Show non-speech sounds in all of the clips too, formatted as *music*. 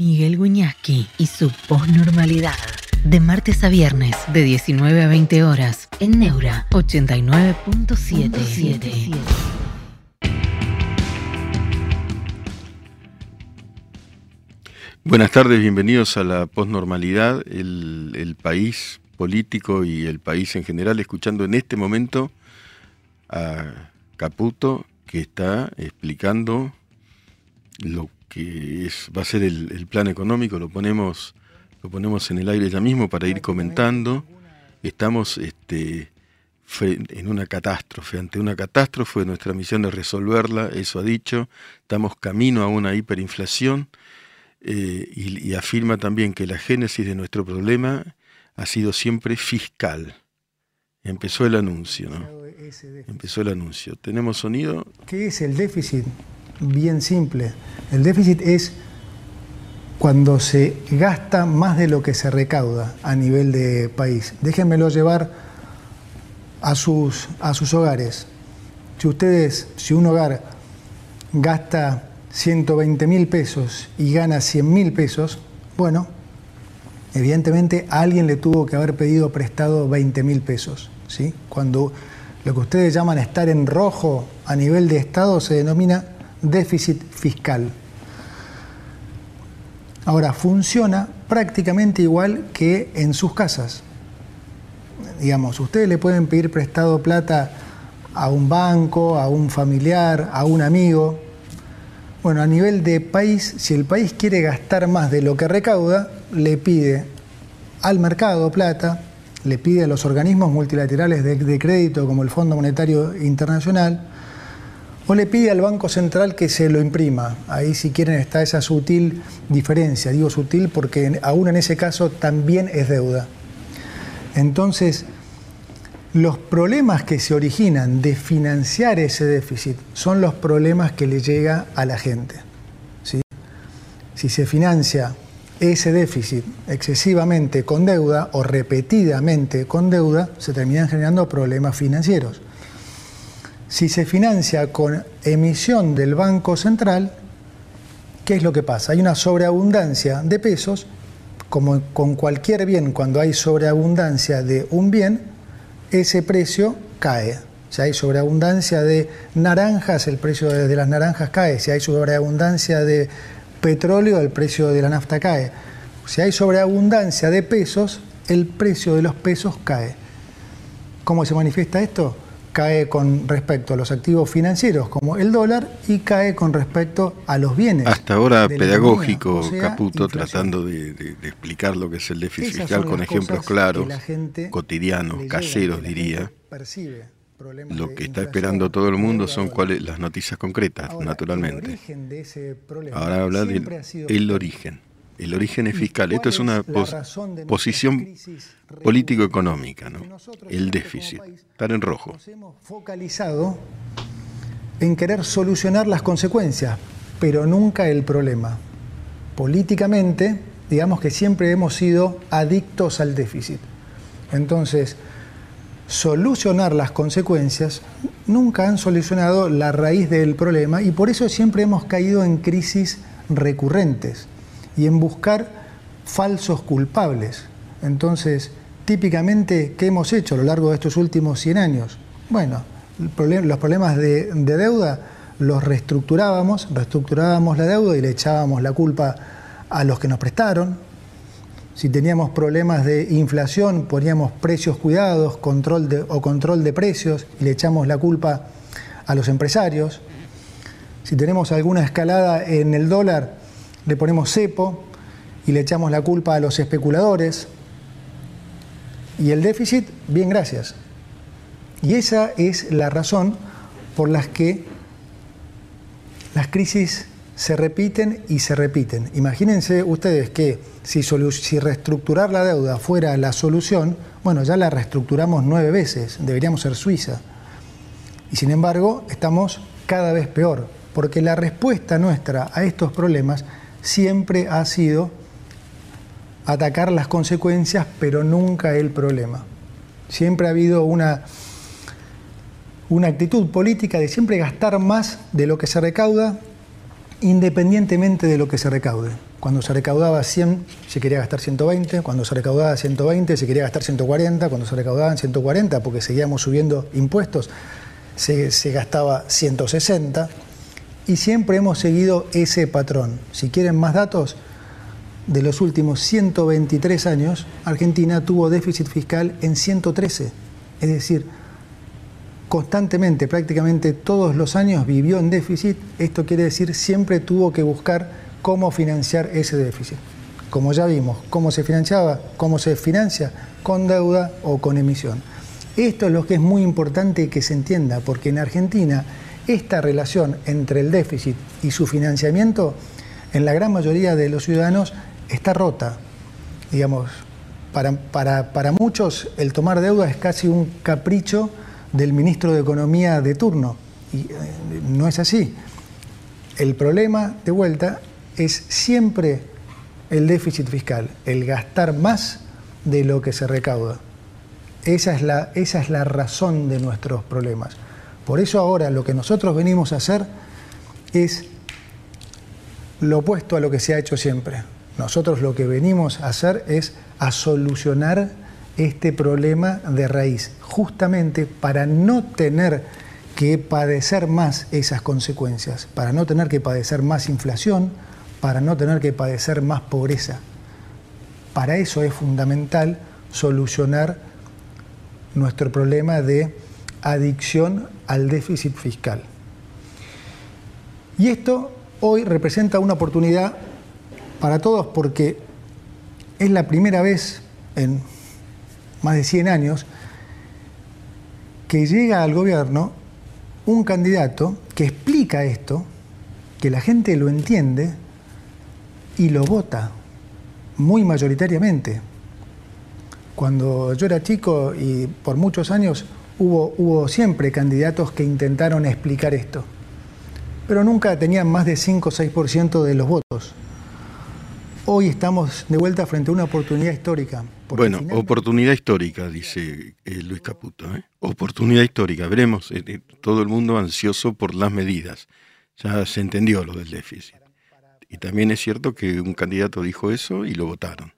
Miguel Guiñaski y su posnormalidad. De martes a viernes, de 19 a 20 horas, en Neura 89.77. Buenas tardes, bienvenidos a la posnormalidad, el, el país político y el país en general, escuchando en este momento a Caputo, que está explicando lo que es, va a ser el, plan económico, lo ponemos, lo ponemos en el aire ya mismo para ir comentando. Estamos este, en una catástrofe, ante una catástrofe, nuestra misión es resolverla, eso ha dicho, estamos camino a una hiperinflación eh, y, y afirma también que la génesis de nuestro problema ha sido siempre fiscal. Empezó el anuncio, ¿no? Empezó el anuncio. ¿Tenemos sonido? ¿Qué es el déficit? Bien simple. El déficit es cuando se gasta más de lo que se recauda a nivel de país. Déjenmelo llevar a sus, a sus hogares. Si ustedes, si un hogar gasta 120 mil pesos y gana 100 mil pesos, bueno, evidentemente a alguien le tuvo que haber pedido prestado 20 mil pesos. ¿sí? Cuando lo que ustedes llaman estar en rojo a nivel de Estado se denomina déficit fiscal. Ahora, funciona prácticamente igual que en sus casas. Digamos, ustedes le pueden pedir prestado plata a un banco, a un familiar, a un amigo. Bueno, a nivel de país, si el país quiere gastar más de lo que recauda, le pide al mercado plata, le pide a los organismos multilaterales de, de crédito como el Fondo Monetario Internacional, o le pide al Banco Central que se lo imprima. Ahí si quieren está esa sutil diferencia. Digo sutil porque aún en ese caso también es deuda. Entonces, los problemas que se originan de financiar ese déficit son los problemas que le llega a la gente. Si se financia ese déficit excesivamente con deuda o repetidamente con deuda, se terminan generando problemas financieros si se financia con emisión del Banco Central, ¿qué es lo que pasa? Hay una sobreabundancia de pesos, como con cualquier bien, cuando hay sobreabundancia de un bien, ese precio cae. Si hay sobreabundancia de naranjas, el precio de las naranjas cae. Si hay sobreabundancia de petróleo, el precio de la nafta cae. Si hay sobreabundancia de pesos, el precio de los pesos cae. ¿Cómo se manifiesta esto? Cae con respecto a los activos financieros como el dólar y cae con respecto a los bienes. Hasta ahora pedagógico, Caputo, tratando de, explicar lo que es el déficit fiscal con ejemplos claros, cotidianos, caseros diría. Lo que está esperando todo el mundo son cuáles las noticias concretas, naturalmente. Ahora habla del origen el origen es fiscal. Esto es una posición político-económica, ¿no? El déficit, estar en rojo. Nos hemos focalizado en querer solucionar las consecuencias, pero nunca el problema. Políticamente, digamos que siempre hemos sido adictos al déficit. Entonces, solucionar las consecuencias nunca han solucionado la raíz del problema y por eso siempre hemos caído en crisis recurrentes y en buscar falsos culpables. Entonces, típicamente, ¿qué hemos hecho a lo largo de estos últimos 100 años? Bueno, los problemas de, deuda los reestructurábamos, reestructurábamos la deuda y le echábamos la culpa a los que nos prestaron. Si teníamos problemas de inflación, poníamos precios cuidados control de, o control de precios y le echamos la culpa a los empresarios. Si tenemos alguna escalada en el dólar, le ponemos cepo y le echamos la culpa a los especuladores. Y el déficit, bien, gracias. Y esa es la razón por la que las crisis se repiten y se repiten. Imagínense ustedes que si, si, reestructurar la deuda fuera la solución, bueno, ya la reestructuramos nueve veces, deberíamos ser Suiza. Y sin embargo, estamos cada vez peor, porque la respuesta nuestra a estos problemas siempre ha sido atacar las consecuencias, pero nunca el problema. Siempre ha habido una, una actitud política de siempre gastar más de lo que se recauda independientemente de lo que se recaude. Cuando se recaudaba 100, se quería gastar 120, cuando se recaudaba 120, se quería gastar 140, cuando se recaudaban 140, porque seguíamos subiendo impuestos, se, se gastaba 160, y siempre hemos seguido ese patrón. Si quieren más datos, de los últimos 123 años, Argentina tuvo déficit fiscal en 113, es decir, constantemente, prácticamente todos los años vivió en déficit, esto quiere decir siempre tuvo que buscar cómo financiar ese déficit. Como ya vimos, cómo se financiaba, cómo se financia, con deuda o con emisión. Esto es lo que es muy importante que se entienda, porque en Argentina esta relación entre el déficit y su financiamiento, en la gran mayoría de los ciudadanos, está rota. Digamos, para, para, para muchos el tomar deuda es casi un capricho del ministro de Economía de turno. Y eh, no es así. El problema, de vuelta, es siempre el déficit fiscal, el gastar más de lo que se recauda. Esa es la, esa es la razón de nuestros problemas. Por eso ahora lo que nosotros venimos a hacer es lo opuesto a lo que se ha hecho siempre. Nosotros lo que venimos a hacer es a solucionar este problema de raíz, justamente para no tener que padecer más esas consecuencias, para no tener que padecer más inflación, para no tener que padecer más pobreza. Para eso es fundamental solucionar nuestro problema de adicción al déficit fiscal. Y esto hoy representa una oportunidad para todos porque es la primera vez en más de 100 años, que llega al gobierno un candidato que explica esto, que la gente lo entiende y lo vota muy mayoritariamente. Cuando yo era chico y por muchos años hubo, hubo siempre candidatos que intentaron explicar esto, pero nunca tenían más de 5 o 6% de los votos. Hoy estamos de vuelta frente a una oportunidad histórica. Bueno, oportunidad histórica, dice eh, Luis Caputo. ¿eh? Oportunidad histórica. Veremos, eh, todo el mundo ansioso por las medidas. Ya se entendió lo del déficit. Y también es cierto que un candidato dijo eso y lo votaron.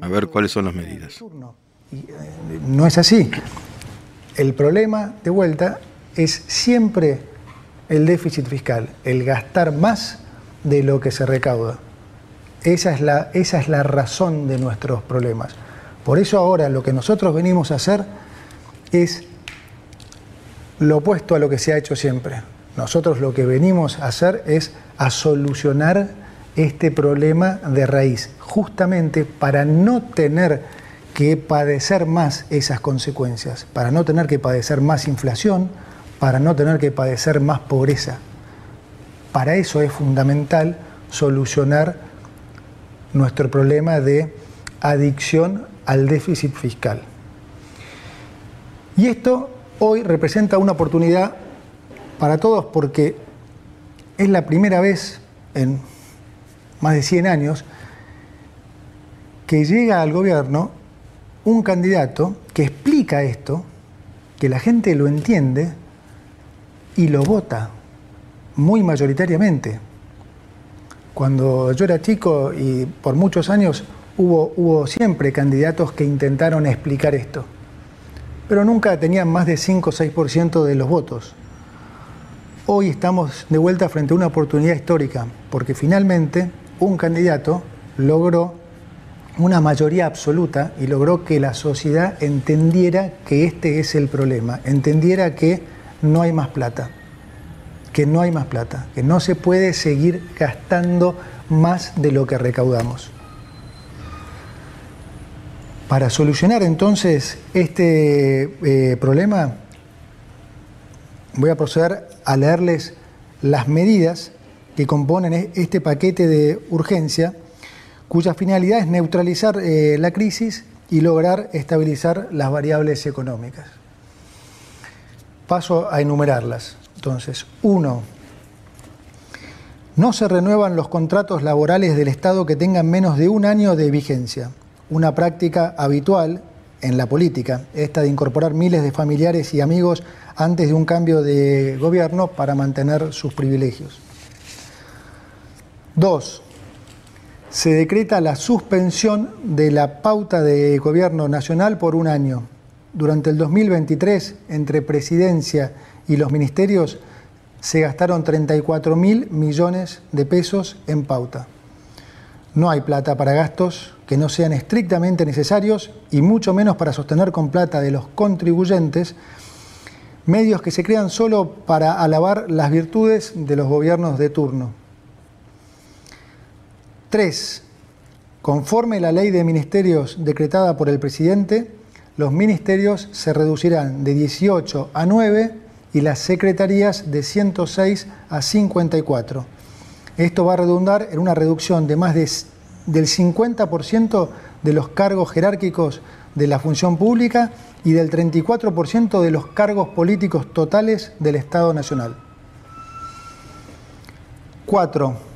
A ver cuáles son las medidas. No es así. El problema, de vuelta, es siempre el déficit fiscal, el gastar más de lo que se recauda. Esa es, la, esa es la razón de nuestros problemas. Por eso ahora lo que nosotros venimos a hacer es lo opuesto a lo que se ha hecho siempre. Nosotros lo que venimos a hacer es a solucionar este problema de raíz, justamente para no tener que padecer más esas consecuencias, para no tener que padecer más inflación, para no tener que padecer más pobreza. Para eso es fundamental solucionar nuestro problema de adicción al déficit fiscal. Y esto hoy representa una oportunidad para todos porque es la primera vez en más de 100 años que llega al gobierno un candidato que explica esto, que la gente lo entiende y lo vota muy mayoritariamente. Cuando yo era chico y por muchos años hubo, siempre candidatos que intentaron explicar esto, pero nunca tenían más de 5 o 6% de los votos. Hoy estamos de vuelta frente a una oportunidad histórica, porque finalmente un candidato logró una mayoría absoluta y logró que la sociedad entendiera que este es el problema, entendiera que no hay más plata que no hay más plata, que no se puede seguir gastando más de lo que recaudamos. Para solucionar entonces este eh, problema, voy a proceder a leerles las medidas que componen e-, este paquete de urgencia, cuya finalidad es neutralizar eh, la crisis y lograr estabilizar las variables económicas. Paso a enumerarlas. Entonces, uno, no se renuevan los contratos laborales del Estado que tengan menos de un año de vigencia, una práctica habitual en la política, esta de incorporar miles de familiares y amigos antes de un cambio de gobierno para mantener sus privilegios. Dos, se decreta la suspensión de la pauta de gobierno nacional por un año. Durante el 2023, entre presidencia y los ministerios, se gastaron 34 mil millones de pesos en pauta. No hay plata para gastos que no sean estrictamente necesarios y mucho menos para sostener con plata de los contribuyentes medios que se crean solo para alabar las virtudes de los gobiernos de turno. 3. Conforme la ley de ministerios decretada por el presidente, los ministerios se reducirán de 18 a 9 y las secretarías de 106 a 54. Esto va a redundar en una reducción de más de, del 50% de los cargos jerárquicos de la función pública y del 34% de los cargos políticos totales del Estado Nacional. 4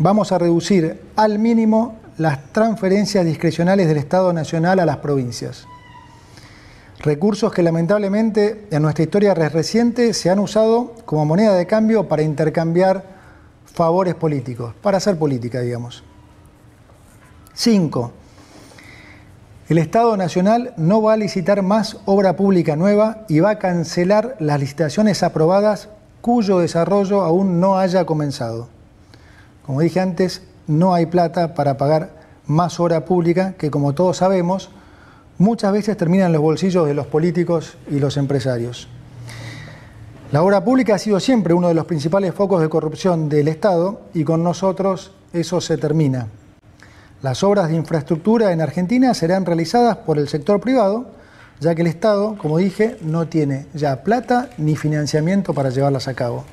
vamos a reducir al mínimo las transferencias discrecionales del Estado Nacional a las provincias. Recursos que lamentablemente en nuestra historia reciente se han usado como moneda de cambio para intercambiar favores políticos, para hacer política, digamos. 5. El Estado Nacional no va a licitar más obra pública nueva y va a cancelar las licitaciones aprobadas cuyo desarrollo aún no haya comenzado. Como dije antes, no hay plata para pagar más obra pública que, como todos sabemos, muchas veces termina en los bolsillos de los políticos y los empresarios. La obra pública ha sido siempre uno de los principales focos de corrupción del Estado y con nosotros eso se termina. Las obras de infraestructura en Argentina serán realizadas por el sector privado, ya que el Estado, como dije, no tiene ya plata ni financiamiento para llevarlas a cabo.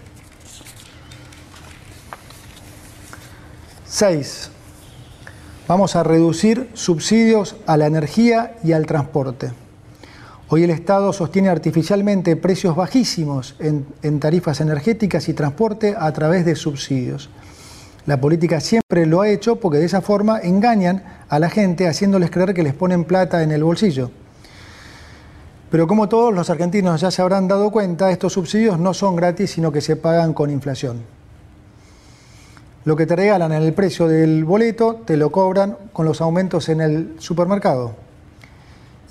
6. Vamos a reducir subsidios a la energía y al transporte. Hoy el Estado sostiene artificialmente precios bajísimos en, tarifas energéticas y transporte a través de subsidios. La política siempre lo ha hecho porque de esa forma engañan a la gente haciéndoles creer que les ponen plata en el bolsillo. Pero como todos los argentinos ya se habrán dado cuenta, estos subsidios no son gratis, sino que se pagan con inflación. Lo que te regalan en el precio del boleto te lo cobran con los aumentos en el supermercado.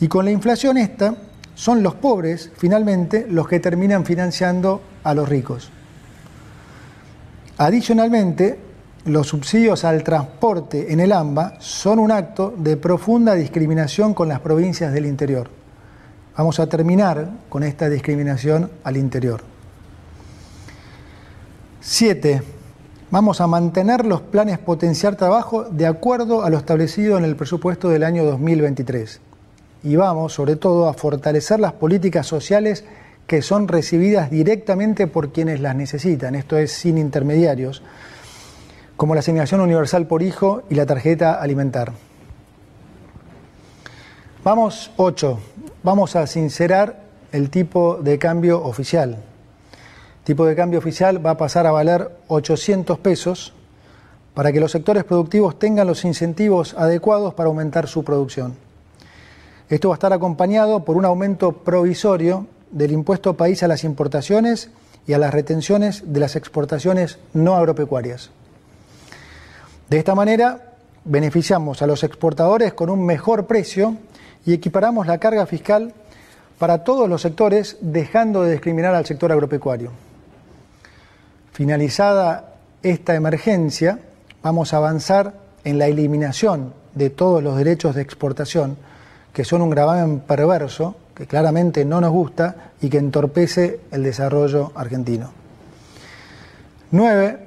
Y con la inflación esta, son los pobres, finalmente, los que terminan financiando a los ricos. Adicionalmente, los subsidios al transporte en el AMBA son un acto de profunda discriminación con las provincias del interior. Vamos a terminar con esta discriminación al interior. Siete, Vamos a mantener los planes potenciar trabajo de acuerdo a lo establecido en el presupuesto del año 2023. Y vamos, sobre todo, a fortalecer las políticas sociales que son recibidas directamente por quienes las necesitan, esto es sin intermediarios, como la asignación universal por hijo y la tarjeta alimentar. Vamos, 8. Vamos a sincerar el tipo de cambio oficial tipo de cambio oficial va a pasar a valer 800 pesos para que los sectores productivos tengan los incentivos adecuados para aumentar su producción. Esto va a estar acompañado por un aumento provisorio del impuesto país a las importaciones y a las retenciones de las exportaciones no agropecuarias. De esta manera, beneficiamos a los exportadores con un mejor precio y equiparamos la carga fiscal para todos los sectores, dejando de discriminar al sector agropecuario. Finalizada esta emergencia, vamos a avanzar en la eliminación de todos los derechos de exportación, que son un gravamen perverso, que claramente no nos gusta y que entorpece el desarrollo argentino. 9.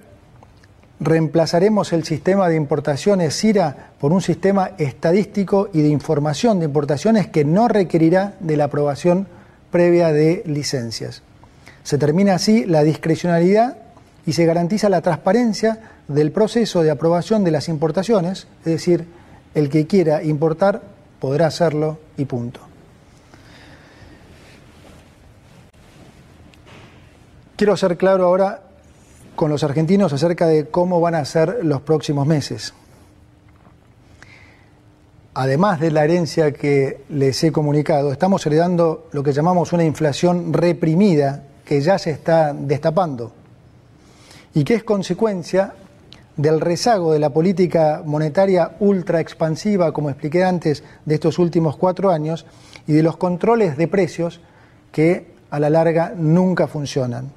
Reemplazaremos el sistema de importaciones CIRA por un sistema estadístico y de información de importaciones que no requerirá de la aprobación previa de licencias. Se termina así la discrecionalidad y se garantiza la transparencia del proceso de aprobación de las importaciones, es decir, el que quiera importar podrá hacerlo y punto. Quiero ser claro ahora con los argentinos acerca de cómo van a ser los próximos meses. Además de la herencia que les he comunicado, estamos heredando lo que llamamos una inflación reprimida que ya se está destapando y que es consecuencia del rezago de la política monetaria ultra expansiva, como expliqué antes, de estos últimos cuatro años, y de los controles de precios que a la larga nunca funcionan.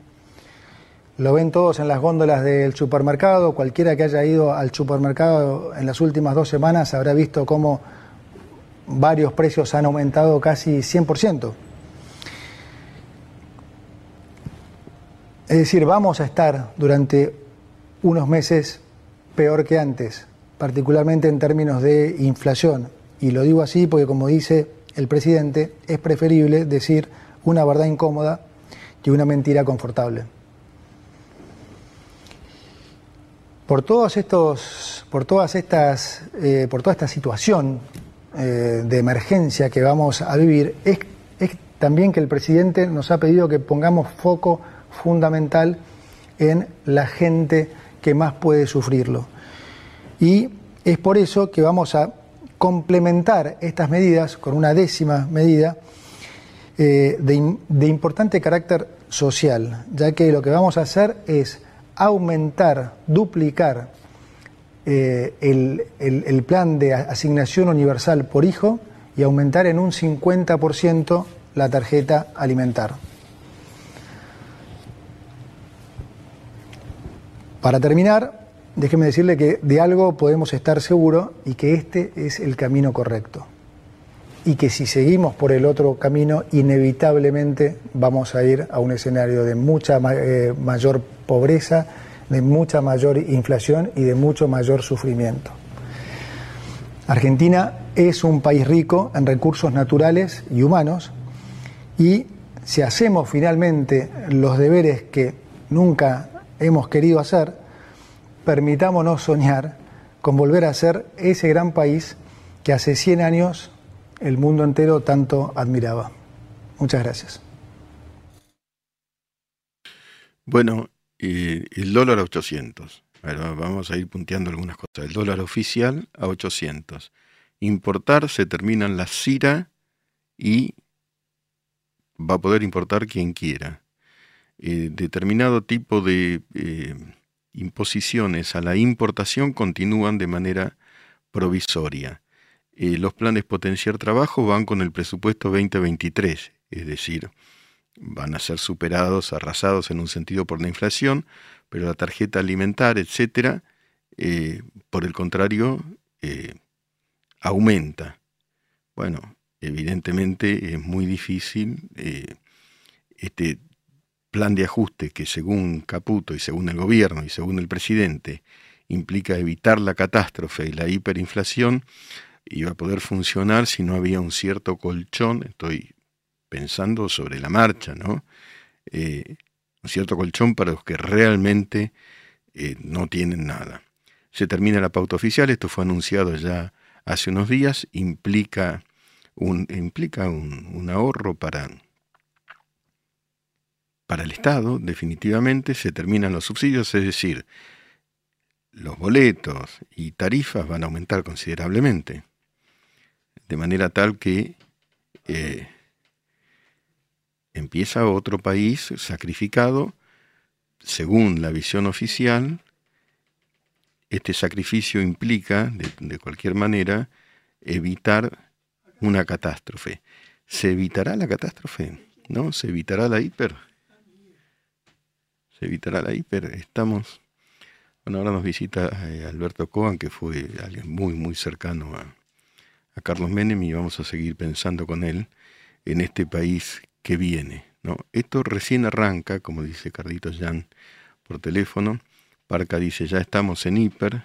Lo ven todos en las góndolas del supermercado, cualquiera que haya ido al supermercado en las últimas dos semanas habrá visto cómo varios precios han aumentado casi 100%. Es decir, vamos a estar durante unos meses peor que antes, particularmente en términos de inflación. Y lo digo así porque, como dice el presidente, es preferible decir una verdad incómoda que una mentira confortable. Por todos estos, por todas estas, eh, por toda esta situación eh, de emergencia que vamos a vivir, es, es también que el presidente nos ha pedido que pongamos foco fundamental en la gente que más puede sufrirlo. Y es por eso que vamos a complementar estas medidas con una décima medida eh, de, importante carácter social, ya que lo que vamos a hacer es aumentar, duplicar eh, el, el, plan de asignación universal por hijo y aumentar en un 50% la tarjeta alimentar. Para terminar, déjeme decirle que de algo podemos estar seguros y que este es el camino correcto. Y que si seguimos por el otro camino, inevitablemente vamos a ir a un escenario de mucha eh, mayor pobreza, de mucha mayor inflación y de mucho mayor sufrimiento. Argentina es un país rico en recursos naturales y humanos y si hacemos finalmente los deberes que nunca hemos querido hacer, permitámonos soñar con volver a ser ese gran país que hace 100 años el mundo entero tanto admiraba. Muchas gracias. Bueno, el dólar a 800. vamos a ir punteando algunas cosas. El dólar oficial a 800. Importar se terminan la CIRA y va a poder importar quien quiera. Eh, determinado tipo de eh, imposiciones a la importación continúan de manera provisoria. Eh, los planes potenciar trabajo van con el presupuesto 2023, es decir, van a ser superados, arrasados en un sentido por la inflación, pero la tarjeta alimentar, etcétera, por el contrario, aumenta. Bueno, evidentemente es muy difícil este, plan de ajuste que según Caputo y según el gobierno y según el presidente implica evitar la catástrofe y la hiperinflación, iba a poder funcionar si no había un cierto colchón, estoy pensando sobre la marcha, ¿no? Eh, un cierto colchón para los que realmente eh, no tienen nada. Se termina la pauta oficial, esto fue anunciado ya hace unos días, implica un, implica un ahorro para para el Estado, definitivamente, se terminan los subsidios, es decir, los boletos y tarifas van a aumentar considerablemente, de manera tal que eh, empieza otro país sacrificado, según la visión oficial, este sacrificio implica, de cualquier manera, evitar una catástrofe. ¿Se evitará la catástrofe? ¿No? ¿Se evitará la hiper? Evitará la hiper. Estamos, bueno, ahora nos visita eh, Alberto Coan, que fue alguien muy, muy cercano a, Carlos Menem y vamos a seguir pensando con él en este país que viene. ¿no? Esto recién arranca, como dice Carlitos Jan por teléfono. Parca dice, ya estamos en hiper.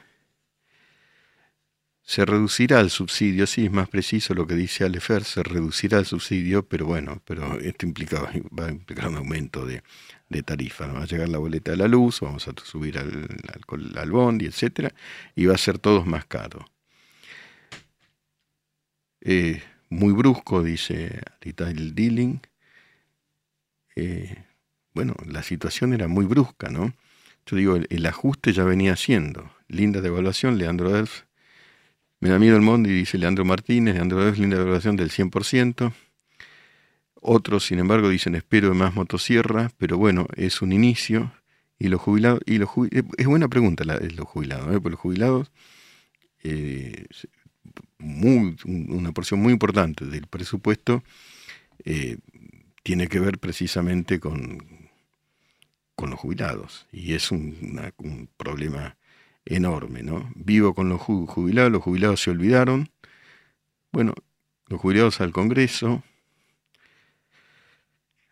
Se reducirá el subsidio, sí, es más preciso lo que dice Alefer, se reducirá el subsidio, pero bueno, pero esto implica, va a implicar un aumento de de tarifa. Va a llegar la boleta de la luz, vamos a subir al, al, al bondi, etcétera, y va a ser todo más caro. Eh, muy brusco, dice retail dealing. Eh, bueno, la situación era muy brusca, ¿no? Yo digo, el, ajuste ya venía siendo. Linda devaluación, Leandro Elf. Me da miedo el mundo y dice Leandro Martínez, Leandro Elf, linda devaluación del 100%. Otros, sin embargo, dicen espero más motosierra, pero bueno, es un inicio Y los jubilados, y los es buena pregunta la, los jubilados, ¿eh? porque los jubilados, eh, una porción muy importante del presupuesto eh, tiene que ver precisamente con, con los jubilados. Y es un problema enorme, ¿no? Vivo con los jubilados, los jubilados se olvidaron. Bueno, los jubilados al Congreso,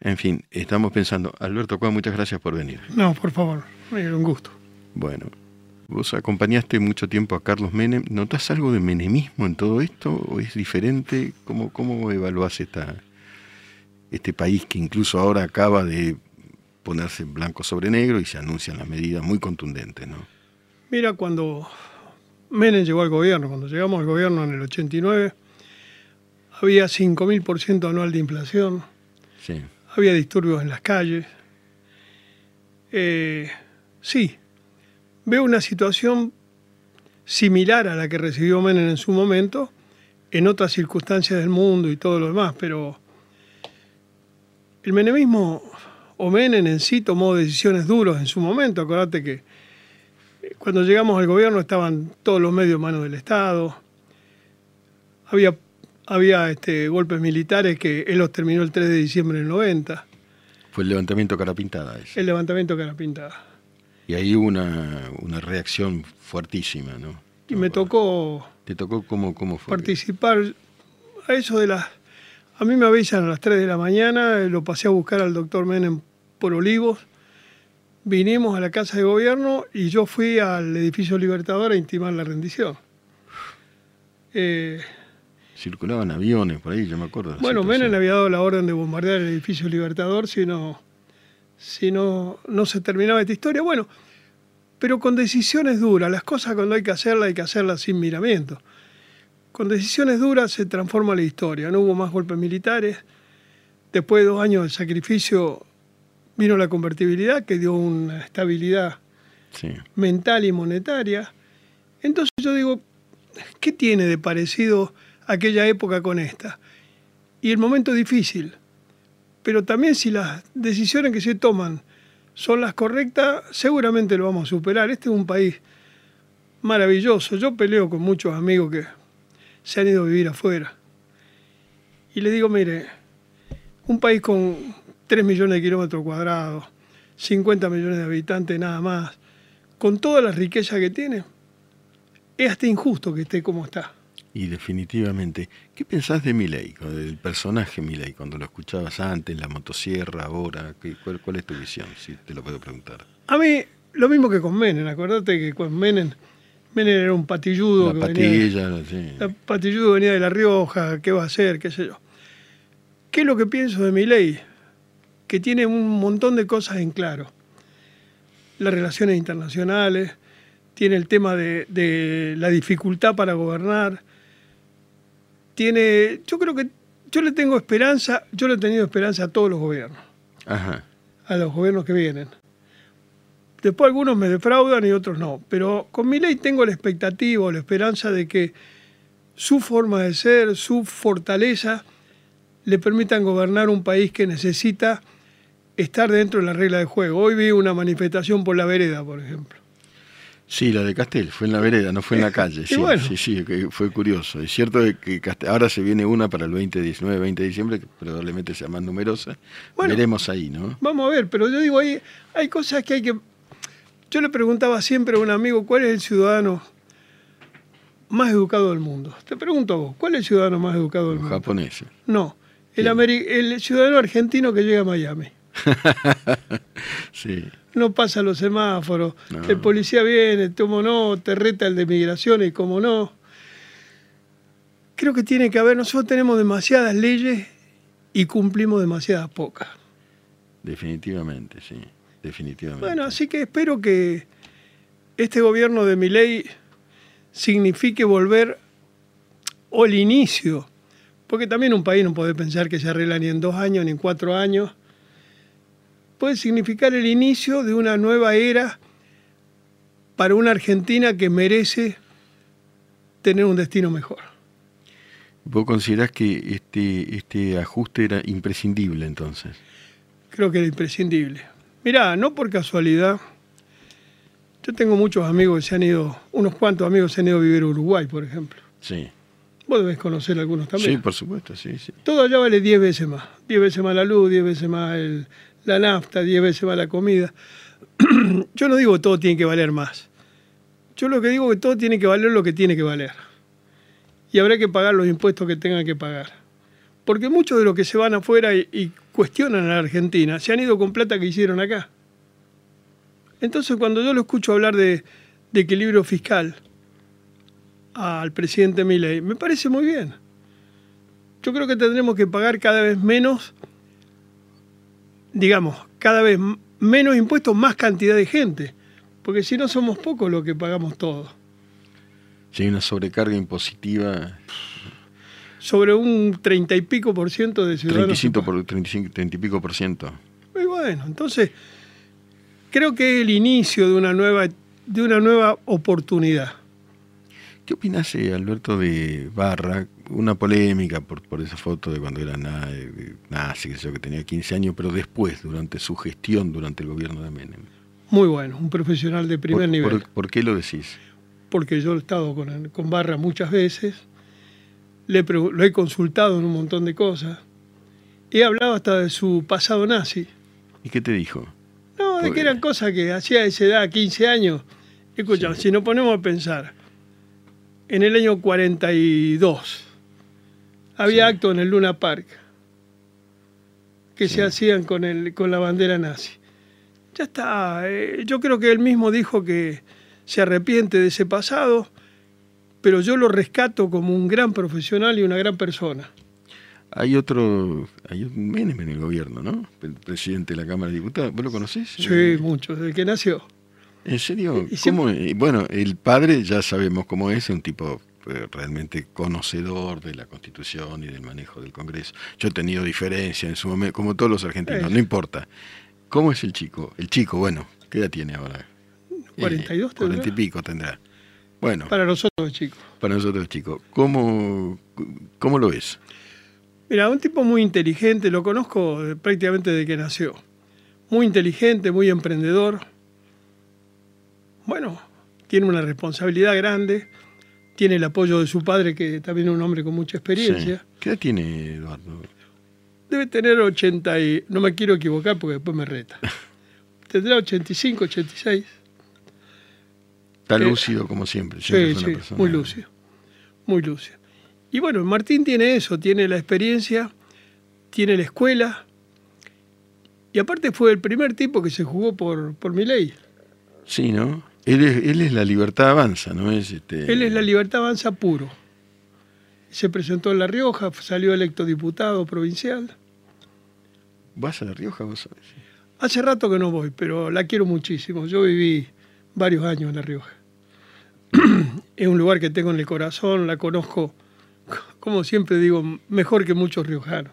en fin, estamos pensando. Alberto Cuá, muchas gracias por venir. No, por favor, un gusto. Bueno, vos acompañaste mucho tiempo a Carlos Menem. ¿Notas algo de menemismo en todo esto o es diferente? ¿Cómo, cómo evaluás esta, este país que incluso ahora acaba de ponerse blanco sobre negro y se anuncian las medidas muy contundentes, ¿no? Mira, cuando Menem llegó al gobierno, cuando llegamos al gobierno en el 89, había 5.000% anual de inflación. Sí había disturbios en las calles. Eh, sí, veo una situación similar a la que recibió Menem en su momento, en otras circunstancias del mundo y todo lo demás, pero el menemismo o Menem en sí tomó decisiones duras en su momento. Acordate que eh, cuando llegamos al gobierno estaban todos los medios en manos del Estado, había había este, golpes militares que él los terminó el 3 de diciembre del 90. Fue el levantamiento cara pintada. Ese. El levantamiento cara pintada. Y ahí hubo una, una reacción fuertísima, ¿no? Y me tocó... ¿Te tocó cómo, cómo fue? Participar a eso de las... A mí me avisan a las 3 de la mañana, lo pasé a buscar al doctor Menem por Olivos, vinimos a la Casa de Gobierno y yo fui al edificio Libertador a intimar la rendición. Eh, Circulaban aviones por ahí, yo me acuerdo. Bueno, Menem había dado la orden de bombardear el edificio Libertador si no, si no, no se terminaba esta historia. Bueno, pero con decisiones duras. Las cosas cuando hay que hacerlas, hay que hacerlas sin miramiento. Con decisiones duras se transforma la historia. No hubo más golpes militares. Después de dos años de sacrificio vino la convertibilidad que dio una estabilidad mental y monetaria. Entonces yo digo, ¿qué tiene de parecido aquella época con esta. Y el momento difícil. Pero también si las decisiones que se toman son las correctas, seguramente lo vamos a superar. Este es un país maravilloso. Yo peleo con muchos amigos que se han ido a vivir afuera. Y les digo, mire, un país con 3 millones de kilómetros cuadrados, 50 millones de habitantes nada más, con toda la riqueza que tiene, es hasta injusto que esté como está. Y definitivamente, ¿qué pensás de Milei, del personaje Milei, cuando lo escuchabas antes, la motosierra, ahora? cuál, cuál, es tu visión, si te lo puedo preguntar? A mí, lo mismo que con Menem, acordate que con Menem, Menem era un patilludo. La patilla, sí. La patilludo venía de La Rioja, ¿qué va a hacer? ¿Qué sé yo? ¿Qué es lo que pienso de Milei? Que tiene un montón de cosas en claro. Las relaciones internacionales, tiene el tema de, de la dificultad para gobernar, tiene, yo creo que yo le tengo esperanza, yo le he tenido esperanza a todos los gobiernos, a los gobiernos que vienen. Después algunos me defraudan y otros no, pero con mi ley tengo la expectativa o la esperanza de que su forma de ser, su fortaleza, le permitan gobernar un país que necesita estar dentro de la regla de juego. Hoy vi una manifestación por la vereda, por ejemplo. Sí, la de Castel, fue en la vereda, no fue en la calle. *laughs* Sí, sí, sí, fue curioso. Es cierto que ahora se viene una para el 20, 19, 20 de diciembre, que probablemente sea más numerosa. Veremos ahí, ¿no? Vamos a ver, pero yo digo, hay, hay cosas que hay que... Yo le preguntaba siempre a un amigo, ¿cuál es el ciudadano más educado del mundo? Te pregunto a vos, ¿cuál es el ciudadano más educado del mundo? Japonés. No, el, el ciudadano argentino que llega a Miami. *laughs* sí no pasa los semáforos, el policía viene, como no, te reta el de migraciones, como no. Creo que tiene que haber, nosotros tenemos demasiadas leyes y cumplimos demasiadas pocas. Definitivamente, sí, definitivamente. Bueno, así que espero que este gobierno de mi ley signifique volver o el inicio, porque también un país no puede pensar que se arregla ni en dos años ni en cuatro años puede significar el inicio de una nueva era para una Argentina que merece tener un destino mejor. ¿Vos considerás que este, este ajuste era imprescindible entonces? Creo que era imprescindible. Mirá, no por casualidad, Yo tengo muchos amigos que se han ido, unos cuantos amigos se han ido a vivir a Uruguay, por ejemplo. Sí. Vos debés conocer algunos también. Sí, por supuesto, sí, sí. Todo allá vale 10 veces más. 10 veces más la luz, 10 veces más el- la nafta, 10 veces más la comida. *clears throat* Yo no digo que todo tiene que valer más. Yo lo que digo es que todo tiene que valer lo que tiene que valer. Y habrá que pagar los impuestos que tengan que pagar. Porque muchos de los que se van afuera y, cuestionan a la Argentina se han ido con plata que hicieron acá. Entonces cuando yo lo escucho hablar de, de equilibrio fiscal al presidente Milei, me parece muy bien yo creo que tendremos que pagar cada vez menos, digamos, cada vez menos impuestos, más cantidad de gente. Porque si no somos pocos los que pagamos todo. Si hay una sobrecarga impositiva, Sobre un treinta y pico por ciento de ciudadanos. 35 que por 35, 30 y pico por ciento. Y bueno, entonces creo que es el inicio de una nueva, de una nueva oportunidad. ¿Qué opinas, eh, Alberto, de Barra? Una polémica por, por esa foto de cuando era eh, nazi, que sé yo, que tenía 15 años, pero después, durante su gestión, durante el gobierno de Menem. Muy bueno, un profesional de primer ¿Por, nivel. por- por qué lo decís? porque yo he estado con, con Barra muchas veces, le lo he consultado en un montón de cosas, he hablado hasta de su pasado nazi. ¿Y qué te dijo? No, de que eran cosas que hacía a esa edad, 15 años. Escucha, Sí. si nos ponemos a pensar, en el año 42 había Sí. actos en el Luna Park que Sí. se hacían con, el, con la bandera nazi. Ya está, eh, yo creo que él mismo dijo que se arrepiente de ese pasado, pero yo lo rescato como un gran profesional y una gran persona. Hay otro, hay un Menem en el gobierno, ¿no? El presidente de la Cámara de Diputados. ¿Vos lo conocés? Sí, mucho, desde que nació. ¿En serio? Y ¿Cómo? Bueno, el padre ya sabemos cómo es, un tipo realmente conocedor de la Constitución y del manejo del Congreso. Yo he tenido diferencias en su momento, como todos los argentinos, Eh. no importa. ¿Cómo es el chico? El chico, bueno, ¿qué edad tiene ahora? 42 tendrá. 40 y pico tendrá. Bueno, Para nosotros, chicos. para nosotros chicos, ¿cómo, ¿cómo lo ves? Mira, un tipo muy inteligente, lo conozco eh, prácticamente desde que nació. Muy inteligente, muy emprendedor. Bueno, tiene una responsabilidad grande, tiene el apoyo de su padre, que también es un hombre con mucha experiencia. Sí. ¿Qué edad tiene Eduardo? Debe tener 80 y... No me quiero equivocar porque después me reta. *laughs* Tendrá 85, 86. Está Eh, lúcido como siempre. siempre Sí, sí, persona- muy lúcido. Muy lúcido. Y bueno, Martín tiene eso, tiene la experiencia, tiene la escuela. Y aparte fue el primer tipo que se jugó por, por mi ley. Sí, ¿no? Él es, él es la libertad avanza, ¿no? Es este... Él es la libertad avanza puro. Se presentó en La Rioja, salió electo diputado provincial. ¿Vas a La Rioja vos sabés? Hace rato que no voy, pero la quiero muchísimo. Yo viví varios años en La Rioja. *clears throat* es un lugar que tengo en el corazón, la conozco, como siempre digo, mejor que muchos riojanos.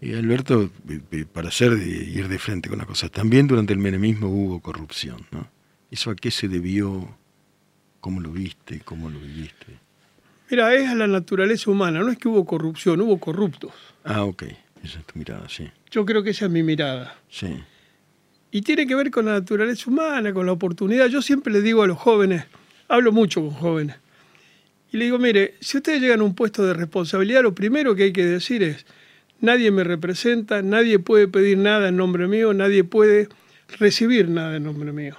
Y Alberto, eh, eh, para hacer de, ir de frente con las cosas, también durante el menemismo hubo corrupción, ¿no? ¿Eso a qué se debió? ¿Cómo lo viste? ¿Cómo lo viviste? Mira, es a la naturaleza humana, no es que hubo corrupción, hubo corruptos. Ah, ok. Esa es tu mirada, sí. Yo creo que esa es mi mirada. Sí. Y tiene que ver con la naturaleza humana, con la oportunidad. Yo siempre le digo a los jóvenes, hablo mucho con jóvenes, y le digo, mire, si ustedes llegan a un puesto de responsabilidad, lo primero que hay que decir es, nadie me representa, nadie puede pedir nada en nombre mío, nadie puede recibir nada en nombre mío.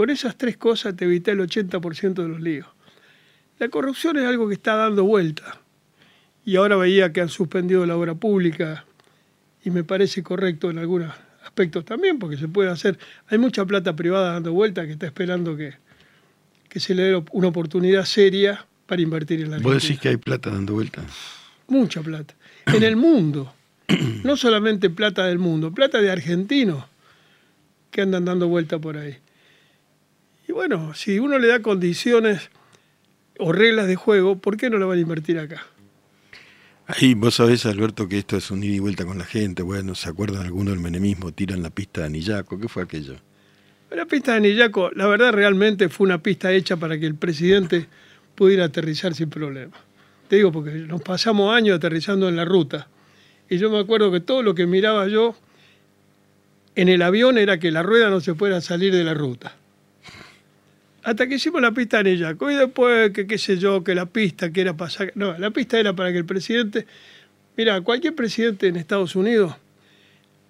Con esas tres cosas te evita el 80% de los líos. La corrupción es algo que está dando vuelta. Y ahora veía que han suspendido la obra pública y me parece correcto en algunos aspectos también, porque se puede hacer. Hay mucha plata privada dando vuelta que está esperando que, que se le dé una oportunidad seria para invertir en la ¿Vos Argentina. decís que hay plata dando vuelta? Mucha plata. En el mundo. No solamente plata del mundo, plata de argentinos que andan dando vuelta por ahí. Y bueno, si uno le da condiciones o reglas de juego, ¿por qué no lo van a invertir acá? Ahí vos sabés, Alberto, que esto es un ida y vuelta con la gente. Bueno, ¿se acuerdan algunos del menemismo? Tiran la pista de Anillaco. ¿Qué fue aquello? La pista de Nillaco, la verdad, realmente fue una pista hecha para que el presidente pudiera aterrizar sin problema. Te digo, porque nos pasamos años aterrizando en la ruta. Y yo me acuerdo que todo lo que miraba yo en el avión era que la rueda no se fuera a salir de la ruta. Hasta que hicimos la pista en Illaco. Y después, que qué sé yo, que la pista que era para sacar- No, la pista era para que el presidente. Mira, cualquier presidente en Estados Unidos,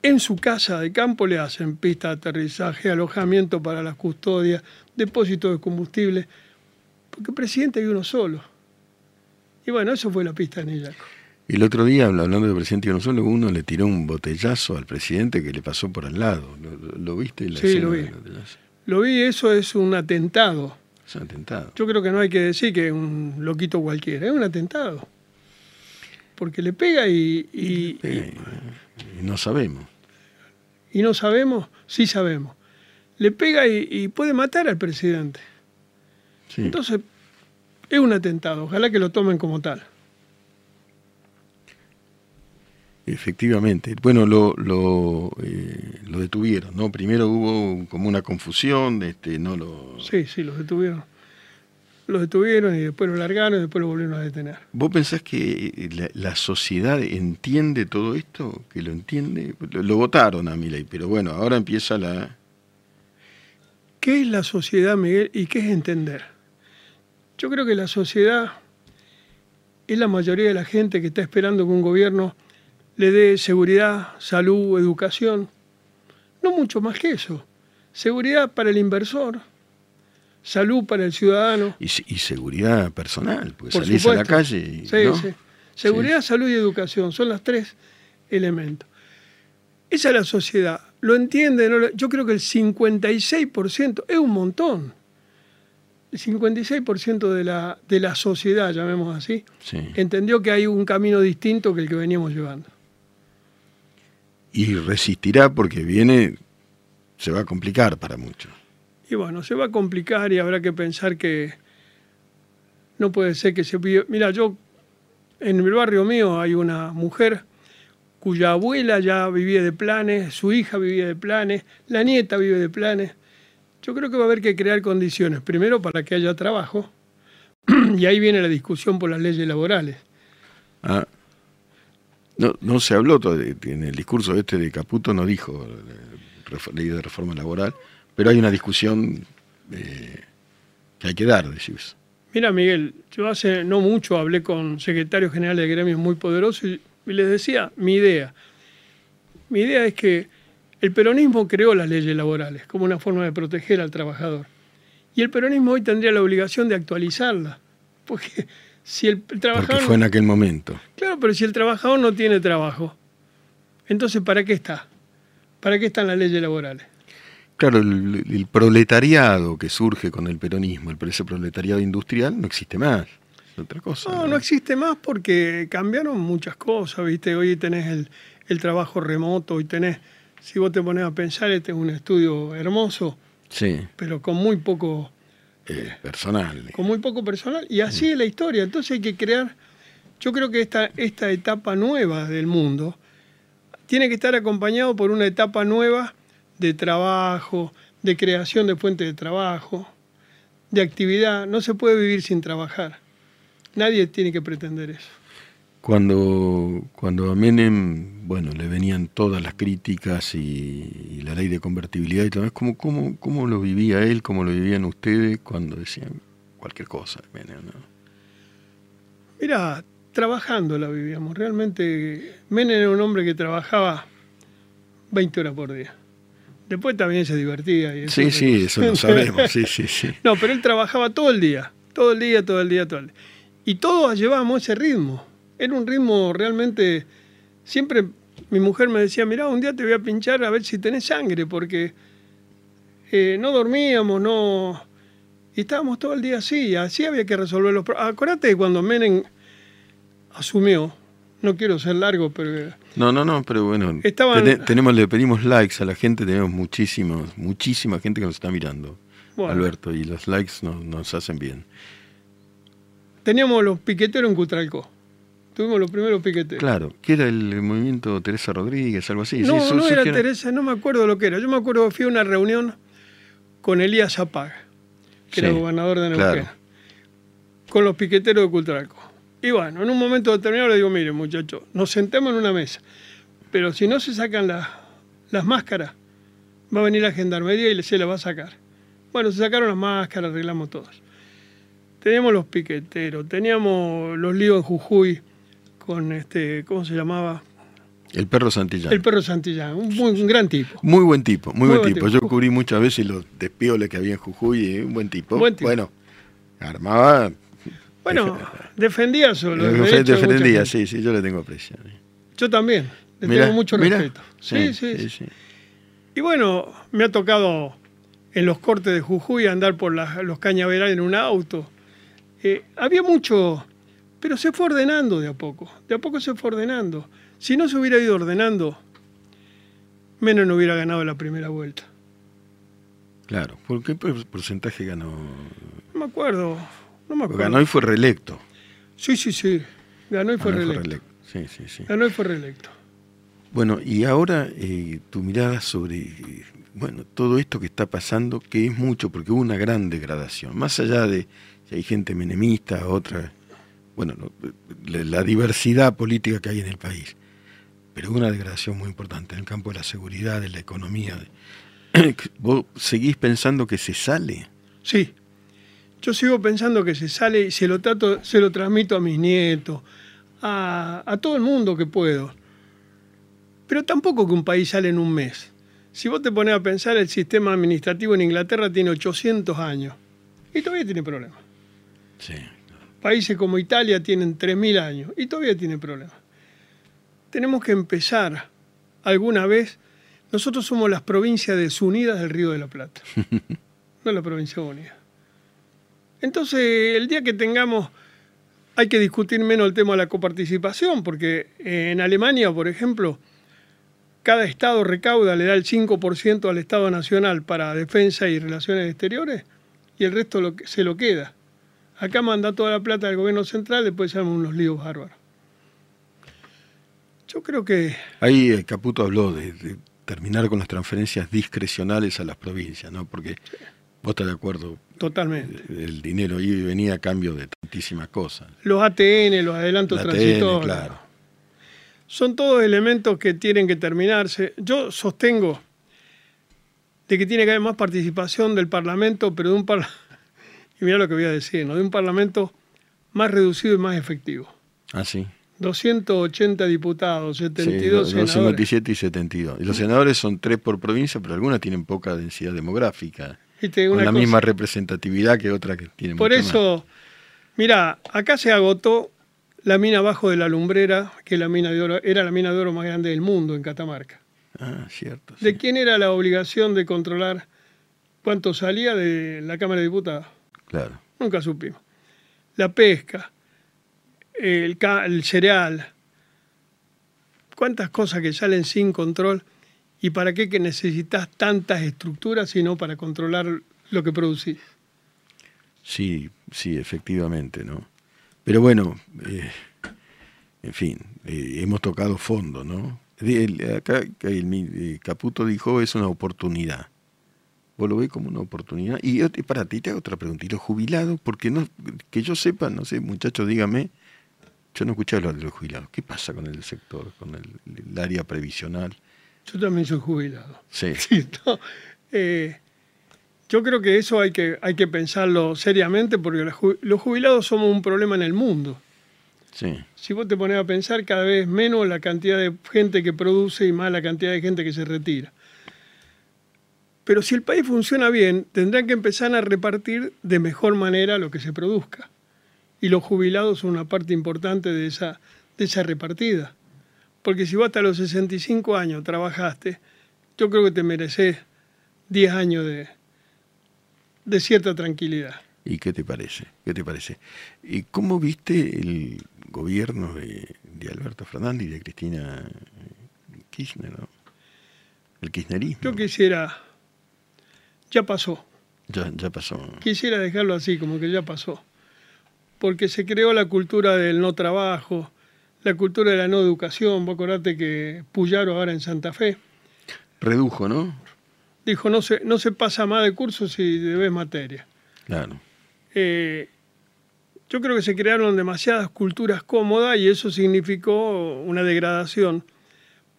en su casa de campo le hacen pista de aterrizaje, alojamiento para las custodias, depósito de combustible. Porque presidente hay uno solo. Y bueno, eso fue la pista en Illaco. El otro día, hablando del presidente y no solo, uno le tiró un botellazo al presidente que le pasó por al lado. ¿Lo, lo- viste? La Sí, lo vi. del botellazo? Lo vi, eso es un atentado. Es un atentado. Yo creo que no hay que decir que es un loquito cualquiera, es un atentado. Porque le pega y, y- Eh, y no sabemos. y no sabemos, sí sabemos. Le pega y, y puede matar al presidente. Sí. Entonces, es un atentado, ojalá que lo tomen como tal. Efectivamente. Bueno, lo, lo, eh, lo detuvieron, ¿no? Primero hubo como una confusión, este, no lo... Sí, sí, los detuvieron. Los detuvieron y después lo largaron y después lo volvieron a detener. ¿Vos pensás que eh, la, la sociedad entiende todo esto? ¿Que lo entiende? Lo, lo votaron a Milei, pero bueno, ahora empieza la... ¿Qué es la sociedad, Miguel, y qué es entender? Yo creo que la sociedad es la mayoría de la gente que está esperando que un gobierno le dé seguridad, salud, educación. No mucho más que eso. Seguridad para el inversor, salud para el ciudadano. Y, se- y seguridad personal, porque Por salís a la calle y... Sí, ¿no? sí. Seguridad, salud y educación son los tres elementos. Esa es la sociedad. Lo entiende. no lo- Yo creo que el 56% es un montón. El 56% de la, de la sociedad, llamemos así, Sí. entendió que hay un camino distinto que el que veníamos llevando. Y resistirá porque viene, se va a complicar para muchos. Y bueno, se va a complicar y habrá que pensar que no puede ser que se vive. Mira, yo en el barrio mío hay una mujer cuya abuela ya vivía de planes, su hija vivía de planes, la nieta vive de planes. Yo creo que va a haber que crear condiciones, primero para que haya trabajo, *clears throat* y ahí viene la discusión por las leyes laborales. Ah, no, no se habló en el discurso este de Caputo no dijo eh, ley de reforma laboral, pero hay una discusión eh, que hay que dar, decís. Mira, Miguel, yo hace no mucho hablé con secretarios generales de gremios muy poderosos y les decía mi idea. Mi idea es que el peronismo creó las leyes laborales como una forma de proteger al trabajador. Y el peronismo hoy tendría la obligación de actualizarlas. Porque si el Porque trabajador. fue en aquel momento. Claro, pero si el trabajador no tiene trabajo, entonces ¿para qué está? ¿Para qué están las leyes laborales? Claro, el, el proletariado que surge con el peronismo, el ese proletariado industrial, no existe más. Es otra cosa. No, no existe más porque cambiaron muchas cosas, ¿viste? Hoy tenés el, el trabajo remoto, hoy tenés, si vos te pones a pensar, este es un estudio hermoso, Sí, pero con muy poco, eh, personal. con muy poco personal, y así es la historia. Entonces hay que crear, yo creo que esta, esta etapa nueva del mundo tiene que estar acompañado por una etapa nueva de trabajo, de creación de fuentes de trabajo, de actividad. No se puede vivir sin trabajar. Nadie tiene que pretender eso. Cuando, cuando a Menem, bueno, le venían todas las críticas y, y la ley de convertibilidad y todo eso, ¿cómo, cómo, ¿cómo lo vivía él, cómo lo vivían ustedes cuando decían cualquier cosa Menem? ¿no? Mira, trabajando la vivíamos. Realmente, Menem era un hombre que trabajaba 20 horas por día. Después también se divertía. Y Sí, es sí, eso lo sabemos, sí, sí, sí. *laughs* No, pero él trabajaba todo el día. Todo el día, todo el día, todo el día. Y todos llevábamos ese ritmo. Era un ritmo realmente... Siempre mi mujer me decía, mirá, un día te voy a pinchar a ver si tenés sangre, porque eh, no dormíamos, no... Y estábamos todo el día así, así había que resolver los problemas. Acordate cuando Menem asumió, no quiero ser largo, pero No, no, no, pero bueno, Estaban- tene- tenemos, le pedimos likes a la gente, tenemos muchísimos, muchísima gente que nos está mirando, Bueno. Alberto, y los likes nos, nos hacen bien. teníamos los piqueteros en Cutralcó. Tuvimos los primeros piqueteros. Claro, ¿qué era el movimiento Teresa Rodríguez, algo así? No, Sí, no era Teresa, no me acuerdo lo que era. Yo me acuerdo que fui a una reunión con Elías Zapaga, que era gobernador de Neuquén, claro. con los piqueteros de Cultralco. Y bueno, en un momento determinado le digo, miren muchachos, nos sentemos en una mesa, pero si no se sacan las- las máscaras, va a venir la gendarmería y se la va a sacar. Bueno, se sacaron las máscaras, arreglamos todos. Teníamos los piqueteros, teníamos los líos en Jujuy con este, ¿cómo se llamaba? El perro Santillán. El perro Santillán, un, un gran tipo. Muy buen tipo, muy, buen, tipo. Yo cubrí muchas veces los despioles que había en Jujuy, un buen tipo. Buen tipo. Bueno, armaba. Bueno, *laughs* defendía solo. defendía, sí, sí, yo le tengo aprecio. Yo también, le tengo mucho respeto. Sí sí, sí Y bueno, me ha tocado en los cortes de Jujuy andar por los cañaverales en un auto. Eh, había mucho, pero se fue ordenando de a poco. De a poco se fue ordenando. Si no se hubiera ido ordenando, menos no hubiera ganado la primera vuelta. Claro, ¿por qué porcentaje ganó? No me acuerdo, no me acuerdo. Ganó y fue reelecto. Sí, sí, sí. Ganó y fue reelecto. Sí, sí, sí. Ganó y fue reelecto. Bueno, y ahora eh, tu mirada sobre bueno, todo esto que está pasando, que es mucho, porque hubo una gran degradación. Más allá de si hay gente menemista, otra, bueno, la diversidad política que hay en el país pero una degradación muy importante en el campo de la seguridad, de la economía. *clears throat* ¿Vos seguís pensando que se sale? Sí, yo sigo pensando que se sale y se lo, trato, se lo transmito a mis nietos, a, a todo el mundo que puedo. Pero tampoco que un país sale en un mes. Si vos te pones a pensar, el sistema administrativo en Inglaterra tiene 800 años y todavía tiene problemas. Sí. Países como Italia tienen 3.000 años y todavía tiene problemas tenemos que empezar alguna vez. Nosotros somos las provincias desunidas del Río de la Plata, *laughs* no la provincia unida. Entonces, el día que tengamos, hay que discutir menos el tema de la coparticipación, porque en Alemania, por ejemplo, cada Estado recauda, le da el 5% al Estado Nacional para defensa y relaciones exteriores, y el resto se lo queda. Acá manda toda la plata del gobierno central, después se unos líos bárbaros. Yo creo que... Ahí eh, Caputo habló de, terminar con las transferencias discrecionales a las provincias, ¿no? Porque vos estás de acuerdo. Totalmente. El dinero iba y venía a cambio de tantísimas cosas. Los ATN, los adelantos transitorios. Claro. Son todos elementos que tienen que terminarse. Yo sostengo de que tiene que haber más participación del Parlamento, pero de un Parlamento, y mira lo que voy a decir, ¿no? de un Parlamento más reducido y más efectivo. Ah, sí. 280 diputados, 72 sí, senadores. 57 y 72. Y los senadores son tres por provincia, pero algunas tienen poca densidad demográfica. Con la misma representatividad que otra que tienen. Por eso, mira, acá se agotó la mina abajo de la lumbrera, que la mina de oro, era la mina de oro más grande del mundo en Catamarca. Ah, cierto. ¿De quién era la obligación de controlar cuánto salía de la Cámara de Diputados? Claro. Nunca supimos. La pesca, el, cereal, cuántas cosas que salen sin control y para qué que necesitas tantas estructuras sino para controlar lo que producís. Sí, sí, efectivamente, ¿no? Pero bueno, eh, en fin, eh, hemos tocado fondo, ¿no? acá el, eh, Caputo dijo es una oportunidad. ¿Vos lo ves como una oportunidad? Y para ti te hago otra pregunta. ¿Y los jubilados? Porque no, que yo sepa, no sé, muchachos, dígame, yo no escuché hablar de los jubilados. ¿Qué pasa con el sector, con el, área previsional? Yo también soy jubilado. Sí. *laughs* Eh, yo creo que eso hay que, hay que pensarlo seriamente porque los jubilados somos un problema en el mundo. Sí. Si vos te pones a pensar, cada vez menos la cantidad de gente que produce y más la cantidad de gente que se retira. Pero si el país funciona bien, tendrán que empezar a repartir de mejor manera lo que se produzca y los jubilados son una parte importante de esa, de esa repartida. Porque si vos hasta los 65 años trabajaste, yo creo que te mereces 10 años de, de cierta tranquilidad. ¿Y qué te parece? ¿Qué te parece? ¿Y cómo viste el gobierno de, Alberto Fernández y de Cristina Kirchner? El kirchnerismo. Yo quisiera... Ya pasó. Ya, ya pasó. Quisiera dejarlo así, como que ya pasó porque se creó la cultura del no trabajo, la cultura de la no educación. Vos acordate que Puyaro ahora en Santa Fe. Redujo, ¿no? Dijo, no se, no se pasa más de curso si debes materia. Claro. Eh, yo creo que se crearon demasiadas culturas cómodas y eso significó una degradación.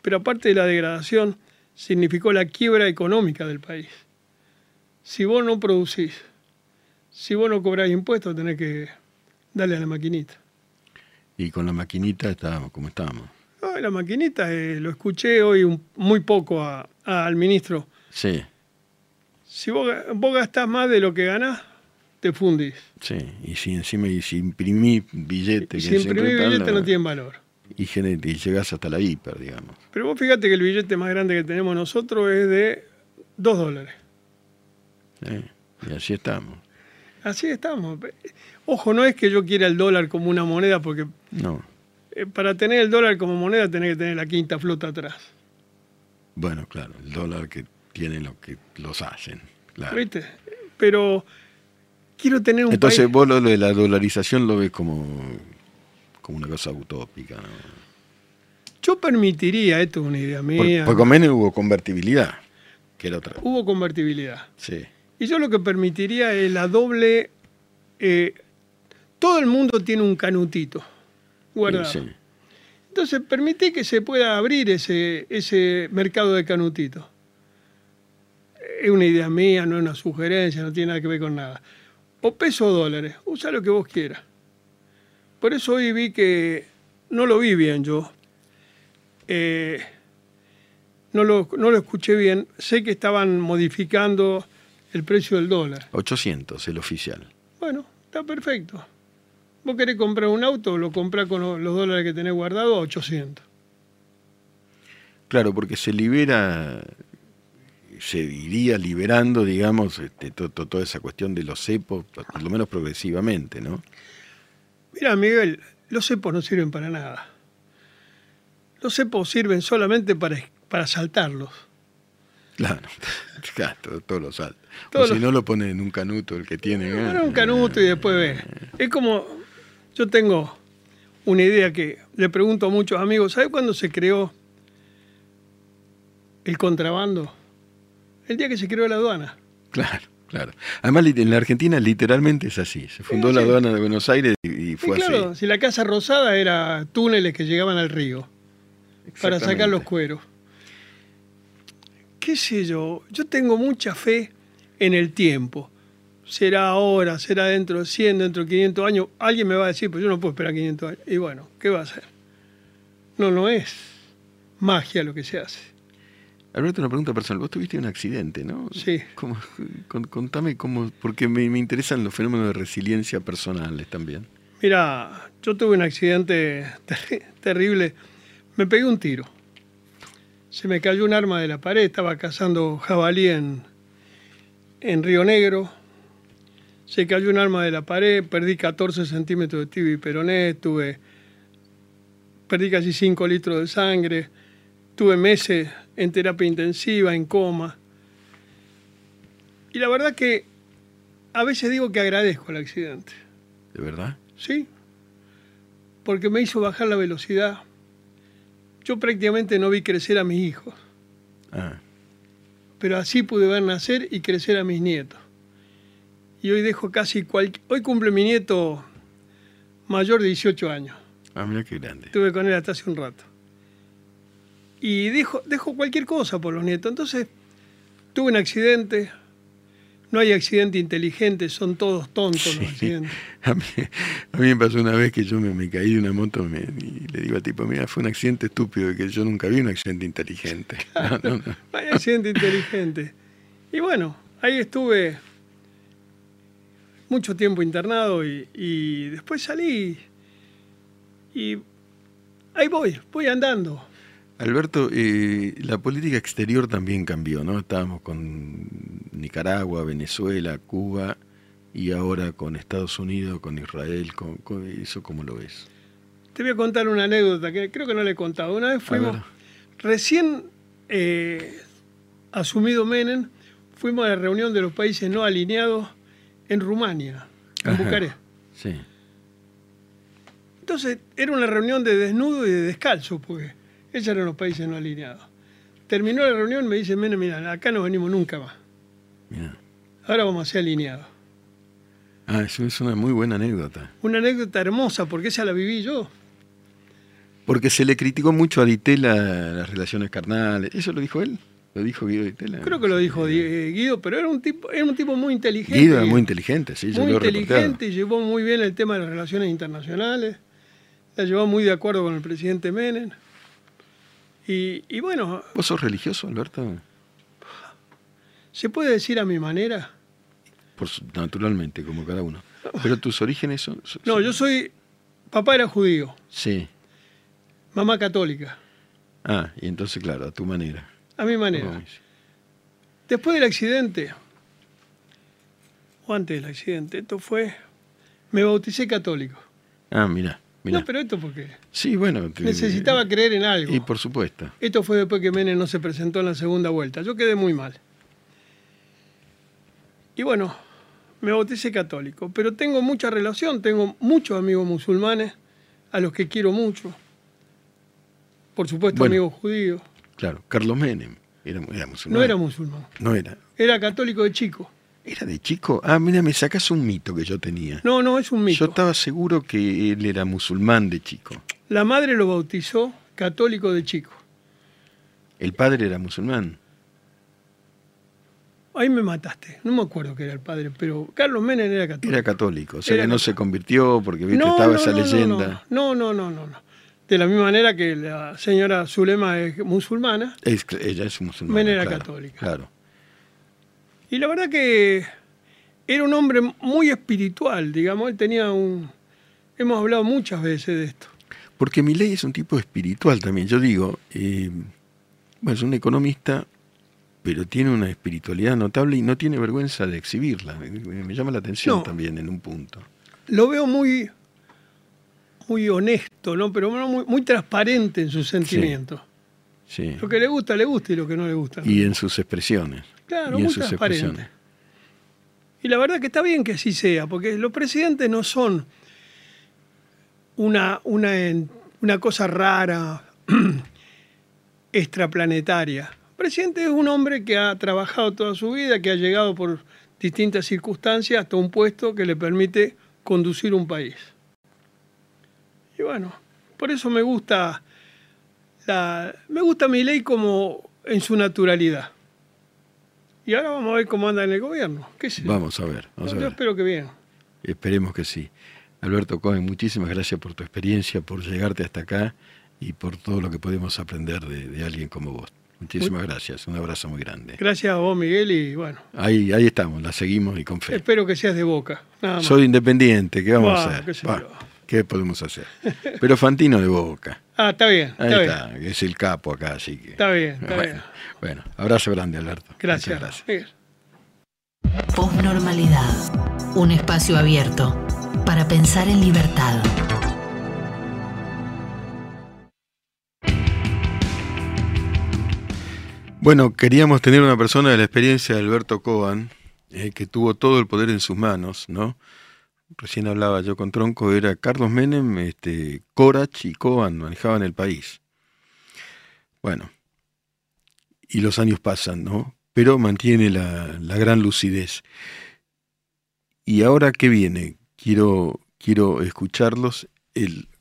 Pero aparte de la degradación, significó la quiebra económica del país. Si vos no producís, si vos no cobrás impuestos, tenés que darle a la maquinita. Y con la maquinita estábamos como estábamos. No, la maquinita, eh, lo escuché hoy un- muy poco a- a- al ministro. Sí, Si vos, vos gastás más de lo que ganás, te fundís. sí. Y si encima y si imprimís billete, Y que si imprimís billetes no tienen valor. y, y llegás hasta la hiper, digamos. Pero vos fíjate que el billete más grande que tenemos nosotros es de 2 dólares. Y así estamos. Así estamos. Ojo, no es que yo quiera el dólar como una moneda, porque No. eh, para tener el dólar como moneda tenés que tener la quinta flota atrás. Bueno, claro, el dólar que tienen los que los hacen. Claro. ¿Viste? Pero quiero tener un Entonces país... vos lo de la dolarización lo ves como, como una cosa utópica, ¿no? Yo permitiría, esto es una idea mía, Porque con menos hubo convertibilidad, que era otra. hubo convertibilidad. Sí. Y yo lo que permitiría es la doble... eh, todo el mundo tiene un canutito guardado. Sí. Entonces, permite que se pueda abrir ese, ese mercado de canutitos. Es una idea mía, no es una sugerencia, no tiene nada que ver con nada. O peso o dólares, usa lo que vos quieras. Por eso hoy vi que, no lo vi bien yo, Eh, no, lo, no lo escuché bien, sé que estaban modificando el precio del dólar. 800, el oficial. Bueno, está perfecto. Vos querés comprar un auto, lo comprás con lo- los dólares que tenés guardados a 800. Claro, porque se libera, se iría liberando, digamos, este, to- to- toda esa cuestión de los cepos, por lo menos progresivamente, ¿no? Mira, Miguel, los cepos no sirven para nada. Los cepos sirven solamente para, para saltarlos. Claro, *laughs* claro, todo- los saltos. O si no lo ponen en un canuto el que tiene. Ahora un canuto y después ves. Es como, yo tengo una idea que le pregunto a muchos amigos, ¿sabe cuándo se creó el contrabando? El día que se creó la aduana. Claro, claro. Además, en la Argentina literalmente es así. Se fundó Sí, la sí. aduana de Buenos Aires y, fue claro, así. si la Casa Rosada era túneles que llegaban al río para sacar los cueros. ¿Qué sé yo? Yo tengo mucha fe en el tiempo. Será ahora, será dentro de 100, dentro de 500 años. Alguien me va a decir, pues yo no puedo esperar 500 años. Y bueno, ¿qué va a hacer? No, no es magia lo que se hace. Alberto, una pregunta personal. Vos tuviste un accidente, ¿no? Sí. ¿Cómo- con- contame cómo, porque me, me interesan los fenómenos de resiliencia personales también. Mira, yo tuve un accidente *laughs* ter- terrible. Me pegué un tiro. Se me cayó un arma de la pared. Estaba cazando jabalí en, en Río Negro. Se cayó un arma de la pared. Perdí 14 centímetros de tibia y peroné. Tuve, perdí casi 5 litros de sangre. Tuve meses en terapia intensiva, en coma. Y la verdad que a veces digo que agradezco el accidente. ¿De verdad? Sí, porque me hizo bajar la velocidad. Yo prácticamente no vi crecer a mis hijos, Ah, pero así pude ver nacer y crecer a mis nietos. Y hoy dejo casi cual... Hoy cumple mi nieto mayor de 18 años. ah mira qué grande. Estuve con él hasta hace un rato. Y dejo, dejo cualquier cosa por los nietos. Entonces, tuve un accidente. No hay accidente inteligente, son todos tontos los accidentes. *laughs* A mí, a mí me pasó una vez que yo me, me caí de una moto me- y le digo al tipo, mira, fue un accidente estúpido, que yo nunca vi un accidente inteligente. *laughs* No, no, no. No hay accidente inteligente. Y bueno, ahí estuve mucho tiempo internado y, y después salí y ahí voy, voy andando. Alberto, eh, la política exterior también cambió, ¿no? Estábamos con Nicaragua, Venezuela, Cuba y ahora con Estados Unidos, con Israel, con, con- ¿eso cómo lo ves? Te voy a contar una anécdota que creo que no le he contado. Una vez fuimos, recién eh, asumido Menem, fuimos a la reunión de los países no alineados en Rumania, en Ajá. Bucarest. Sí, Entonces era una reunión de desnudo y de descalzo, porque esos eran los países no alineados. Terminó la reunión, me dice, Menem, mira, acá no venimos nunca más. mira. Ahora vamos a ser alineados. Ah, eso es una muy buena anécdota. Una anécdota hermosa, porque esa la viví yo. Porque se le criticó mucho a Ditela las relaciones carnales. ¿Eso lo dijo él? Lo dijo Guido Di Tella. Creo que lo dijo eh, Guido, pero era un tipo, era un tipo muy inteligente. Guido era muy inteligente, sí, Muy inteligente y llevó muy bien el tema de las relaciones internacionales. La llevó muy de acuerdo con el presidente Menem. Y, y bueno, ¿Vos sos religioso, Alberto? ¿se puede decir a mi manera? Por naturalmente, como cada uno. Pero tus orígenes son... son- No, yo soy. Papá era judío, Sí. mamá católica, Ah, y entonces, claro, a tu manera. a mi manera. Después del accidente, o antes del accidente, esto fue. Me bauticé católico. Ah, mira, No, pero esto porque Sí, bueno. necesitaba creer en algo. Y por supuesto. Esto fue después que Menem no se presentó en la segunda vuelta. Yo quedé muy mal. Y bueno, me bauticé católico, pero tengo mucha relación, tengo muchos amigos musulmanes a los que quiero mucho. Por supuesto, Bueno. amigos judíos. Claro, Carlos Menem. Era, era musulmán. No era musulmán, No era. era católico de chico. ¿Era de chico? Ah, mira, me sacas un mito que yo tenía. No, no, es un Yo mito. estaba seguro que él era musulmán de chico. La madre lo bautizó católico de chico. El padre era musulmán. Ahí me mataste. No me acuerdo que era el padre, pero Carlos Menem era católico. Era católico. O sea Era que no católico. se convirtió porque ¿viste? estaba esa leyenda. No, no, no, no, no. De la misma manera que la señora Zulema es musulmana, Es- ella es musulmana. Menem era claro, católica. Claro. Y la verdad que era un hombre muy espiritual, digamos. Él tenía un. Hemos hablado muchas veces de esto. Porque Milei es un tipo espiritual también. Yo digo, eh, bueno, es un economista, pero tiene una espiritualidad notable y no tiene vergüenza de exhibirla. Me, llama la atención No. también en un punto. Lo veo muy. muy honesto, ¿no? Pero muy, muy transparente en sus sentimientos. Sí. Lo que le gusta, le gusta y lo que no le gusta. no. Y en sus expresiones. Claro, y muy transparente. expresiones. Y la verdad que está bien que así sea, porque los presidentes no son una, una, una cosa rara, *clears throat* extraplanetaria. El presidente es un hombre que ha trabajado toda su vida, que ha llegado por distintas circunstancias hasta un puesto que le permite conducir un país. Y bueno, por eso me gusta la, me gusta mi ley como en su naturalidad. Y ahora vamos a ver cómo anda en el gobierno. ¿Qué sé yo? Vamos a ver. Vamos a Yo ver. espero que bien. Esperemos que sí. Alberto Cohen, muchísimas gracias por tu experiencia, por llegarte hasta acá y por todo lo que podemos aprender de, de alguien como vos. Muchísimas gracias. Un abrazo muy grande. Gracias a vos, Miguel, y bueno, Ahí, ahí estamos, la seguimos y con fe. espero que seas de boca. Nada más. Soy independiente, ¿qué vamos a hacer? ¿Qué podemos hacer? Pero Fantino de Boca. Ah, está bien, Ahí está bien. está, es el capo acá, así que. Está bien, está bueno, bien. bueno, abrazo grande, Alberto. Gracias. Muchas gracias. Miguel. Posnormalidad. Un espacio abierto para pensar en libertad. Bueno, queríamos tener una persona de la experiencia de Alberto Cohen, eh, que tuvo todo el poder en sus manos, ¿no? Recién hablaba yo con Tronco, era Carlos Menem, este, Corach y Cohen manejaban el país. Bueno, y los años pasan, ¿no? Pero mantiene la, la gran lucidez. Y ahora, ¿qué viene? Quiero, quiero escucharlos.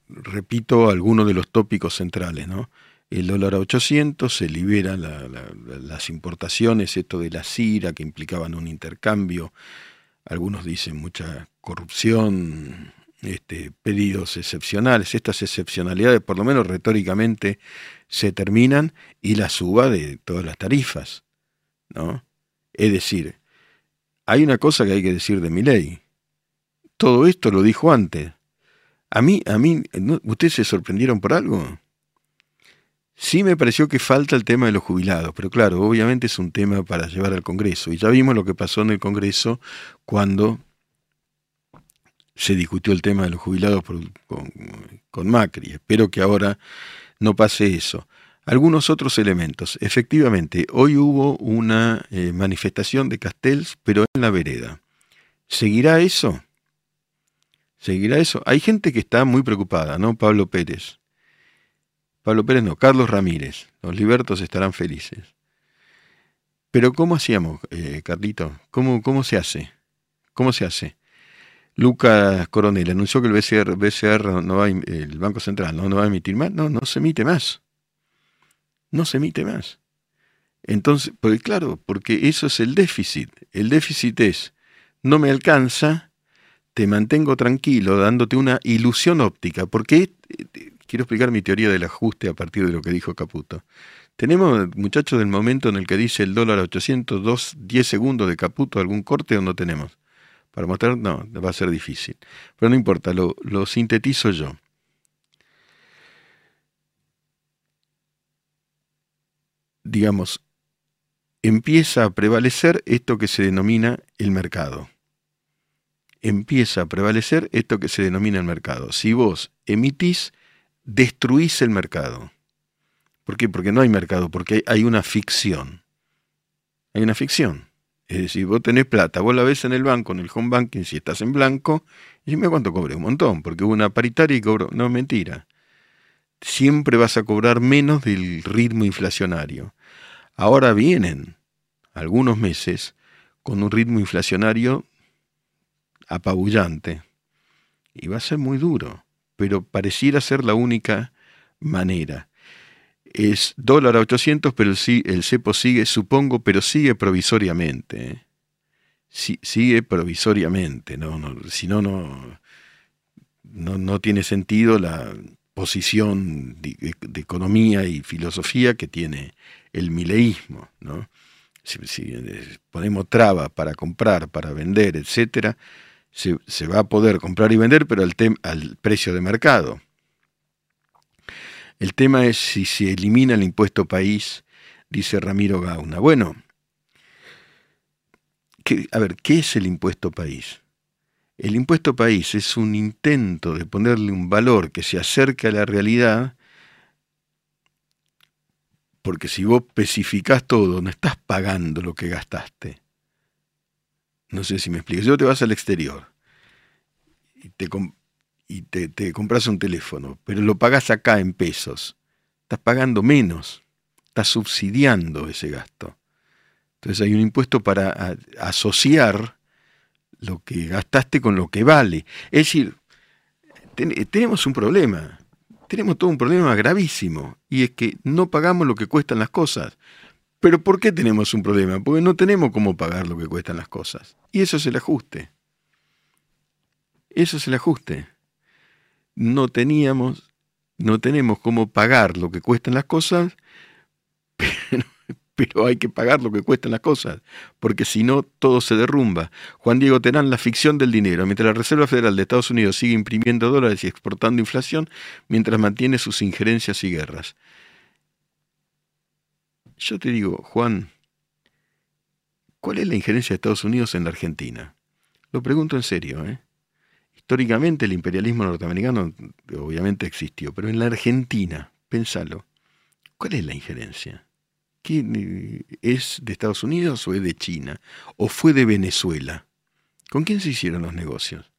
Repito algunos de los tópicos centrales, ¿no? El dólar a 800, se liberan la- la- la- las importaciones, esto de la CIRA, que implicaban un intercambio, algunos dicen mucha corrupción, este, pedidos excepcionales, estas excepcionalidades, por lo menos retóricamente, se terminan, y la suba de todas las tarifas, ¿no? Es decir, hay una cosa que hay que decir de mi ley. Todo esto lo dijo antes. A mí, a mí. ¿ustedes se sorprendieron por algo? Sí me pareció que falta el tema de los jubilados, pero claro, obviamente es un tema para llevar al Congreso. Y ya vimos lo que pasó en el Congreso cuando se discutió el tema de los jubilados con Macri. Espero que ahora no pase eso. Algunos otros elementos. Efectivamente, hoy hubo una eh, manifestación de Castells, pero en la vereda. ¿Seguirá eso? ¿Seguirá eso? Hay gente que está muy preocupada, ¿no? Pablo Pérez. Pablo Pérez no, Carlos Ramírez. Los libertos estarán felices. Pero ¿cómo hacíamos, eh, Carlito? ¿Cómo, ¿Cómo se hace? ¿Cómo se hace? Lucas Coronel anunció que el BCR, no va el Banco Central no, no va a emitir más. No, no se emite más. No se emite más. Entonces, claro, porque eso es el déficit. El déficit es, no me alcanza, te mantengo tranquilo, dándote una ilusión óptica, porque eh, quiero explicar mi teoría del ajuste a partir de lo que dijo Caputo. ¿Tenemos, muchachos, del momento en el que dice el dólar a 802, 10 segundos de Caputo, algún corte o no tenemos? Para mostrar, no, va a ser difícil. Pero no importa, lo, lo sintetizo yo. Digamos, empieza a prevalecer esto que se denomina el mercado. Empieza a prevalecer esto que se denomina el mercado. Si vos emitís, destruís el mercado. ¿Por qué? Porque no hay mercado, porque hay una ficción. Hay una ficción. Es decir, vos tenés plata, vos la ves en el banco, en el home banking, si estás en blanco, y dime cuánto cobré, un montón, porque hubo una paritaria y cobró. No, mentira. Siempre vas a cobrar menos del ritmo inflacionario. Ahora vienen algunos meses con un ritmo inflacionario apabullante. Y va a ser muy duro, pero pareciera ser la única manera. Es dólar a 800, pero el, cepo sigue, supongo, pero sigue provisoriamente. ¿eh? sigue provisoriamente, ¿no? si no, no, no tiene sentido la posición de, economía y filosofía que tiene el mileísmo, ¿no? Si, eh, ponemos traba para comprar, para vender, etcétera, se, va a poder comprar y vender, pero al, al precio de mercado. El tema es si se elimina el impuesto país, dice Ramiro Gauna. Bueno, a ver, ¿qué es el impuesto país? El impuesto país es un intento de ponerle un valor que se acerque a la realidad, porque si vos especificás todo, no estás pagando lo que gastaste. No sé si me explico. Vos te vas al exterior y te, y te, compras un teléfono, pero lo pagas acá en pesos, estás pagando menos, estás subsidiando ese gasto. Entonces hay un impuesto para asociar lo que gastaste con lo que vale. Es decir, tenemos un problema, tenemos todo un problema gravísimo, y es que no pagamos lo que cuestan las cosas. Pero ¿por qué tenemos un problema? Porque no tenemos cómo pagar lo que cuestan las cosas. Y eso es el ajuste. Eso es el ajuste. No teníamos, no tenemos cómo pagar lo que cuestan las cosas, *laughs* pero pero hay que pagar lo que cuestan las cosas, porque si no, todo se derrumba. Juan Diego Terán, la ficción del dinero. Mientras la Reserva Federal de Estados Unidos sigue imprimiendo dólares y exportando inflación, mientras mantiene sus injerencias y guerras. Yo te digo, Juan, ¿cuál es la injerencia de Estados Unidos en la Argentina? Lo pregunto en serio, ¿eh? Históricamente el imperialismo norteamericano obviamente existió, pero en la Argentina, pensalo, ¿cuál es la injerencia? ¿Quién es de Estados Unidos o es de China? ¿O fue de Venezuela? ¿Con quién se hicieron los negocios?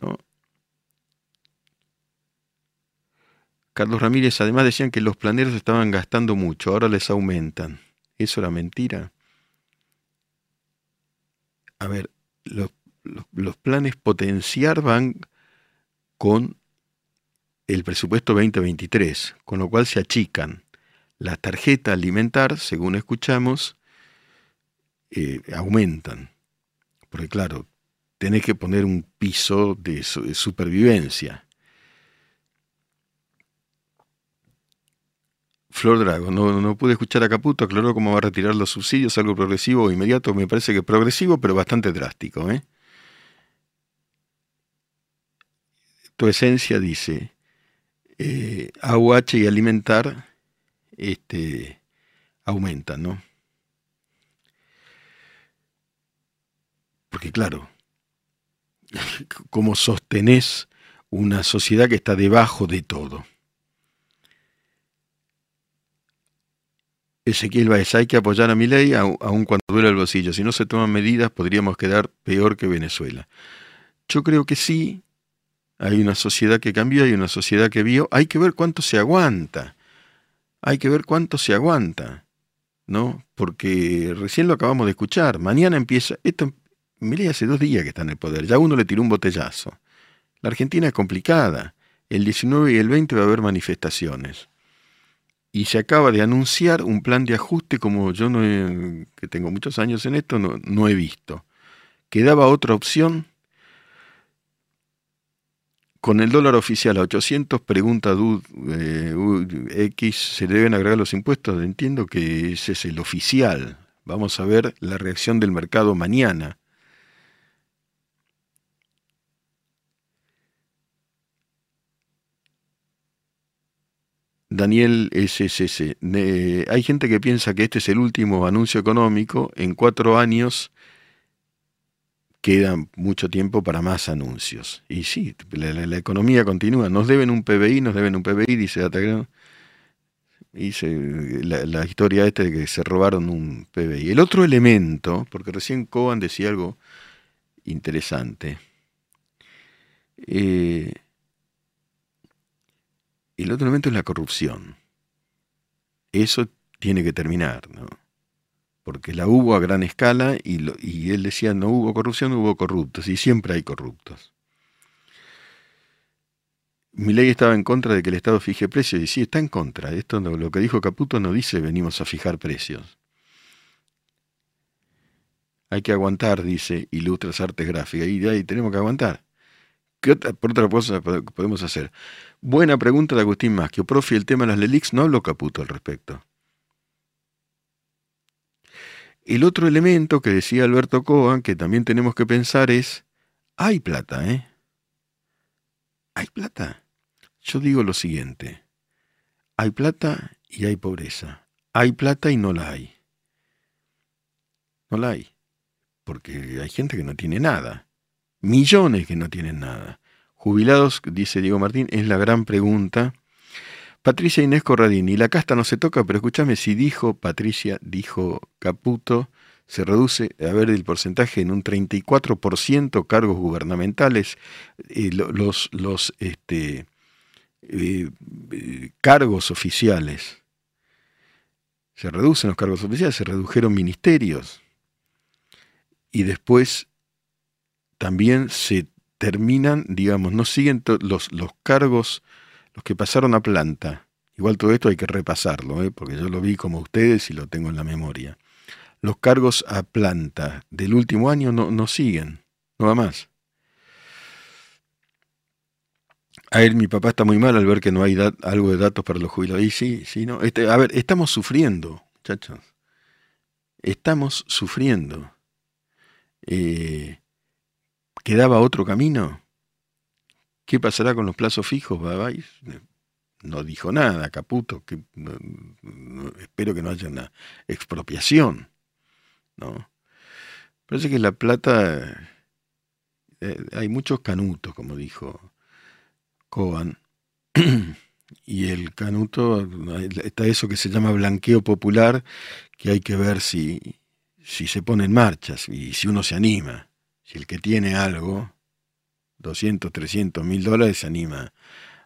¿No? Carlos Ramírez, además decían que los planeros estaban gastando mucho, ahora les aumentan. ¿Eso era mentira? A ver, los, planes potenciar van con el presupuesto 2023, con lo cual se achican. La tarjeta alimentar, según escuchamos, eh, aumentan. Porque claro, tenés que poner un piso de, supervivencia. Flor Drago, no, no, pude escuchar a Caputo, aclaró cómo va a retirar los subsidios, algo progresivo o inmediato, me parece que progresivo, pero bastante drástico. ¿eh? Tu esencia dice, eh, AUH y alimentar este, aumentan, ¿no? Porque claro, *laughs* ¿cómo sostenés una sociedad que está debajo de todo? Ezequiel Baez, hay que apoyar a mi ley aun cuando duele el bolsillo. Si no se toman medidas, podríamos quedar peor que Venezuela. Yo creo que sí, hay una sociedad que cambió, hay una sociedad que vio. Hay que ver cuánto se aguanta. Hay que ver cuánto se aguanta. ¿No? Porque recién lo acabamos de escuchar. Mañana empieza. Esto, mire, hace dos días que está en el poder. Ya uno le tiró un botellazo. La Argentina es complicada. El 19 y el 20 va a haber manifestaciones. Y se acaba de anunciar un plan de ajuste como yo no he, que tengo muchos años en esto, no, no he visto. Quedaba otra opción. Con el dólar oficial a 800, pregunta DUD eh, X, ¿se deben agregar los impuestos? Entiendo que ese es el oficial. Vamos a ver la reacción del mercado mañana. Daniel SSC. hay gente que piensa que este es el último anuncio económico. En cuatro años queda mucho tiempo para más anuncios. Y sí, la, economía continúa. Nos deben un PBI, nos deben un PBI, dice Atagrano. Dice la, la, historia esta de que se robaron un PBI. El otro elemento, porque recién Coban decía algo interesante. Eh, el otro elemento es la corrupción. Eso tiene que terminar, ¿no? Porque la hubo a gran escala y, y él decía, no hubo corrupción, hubo corruptos, y siempre hay corruptos. Mi ley estaba en contra de que el Estado fije precios, y sí, está en contra. Esto lo que dijo Caputo no dice venimos a fijar precios. Hay que aguantar, dice Ilustras Artes Gráficas, y de ahí tenemos que aguantar. ¿Qué otra, por otra cosa podemos hacer? Buena pregunta de Agustín Maschio. Profe, el tema de las LELIX no habló Caputo al respecto. El otro elemento que decía Alberto Coan, que también tenemos que pensar es, hay plata, ¿eh? Hay plata. Yo digo lo siguiente, hay plata y hay pobreza. Hay plata y no la hay. No la hay. Porque hay gente que no tiene nada. Millones que no tienen nada. Jubilados, dice Diego Martín, es la gran pregunta. Patricia Inés Corradini, la casta no se toca, pero escúchame, si dijo Patricia, dijo Caputo, se reduce, a ver, el porcentaje en un 34% cargos gubernamentales, eh, los, los este, eh, cargos oficiales. Se reducen los cargos oficiales, se redujeron ministerios. Y después también se terminan, digamos, no siguen los, los cargos, los que pasaron a planta. Igual todo esto hay que repasarlo, ¿eh? porque yo lo vi como ustedes y lo tengo en la memoria. Los cargos a planta del último año no, no siguen, no va más. A él, mi papá está muy mal al ver que no hay algo de datos para los jubilados. Y sí, sí, no. Este, a ver, estamos sufriendo, muchachos. Estamos sufriendo. Eh, ¿Quedaba otro camino? ¿Qué pasará con los plazos fijos? No dijo nada, Caputo. Que, espero que no haya una expropiación. ¿no? Parece que la plata. Eh, hay muchos canutos, como dijo Coban. *clears throat* y el canuto, está eso que se llama blanqueo popular, que hay que ver si, si se pone en marcha y si uno se anima. El que tiene algo, 200, 300 mil dólares, se anima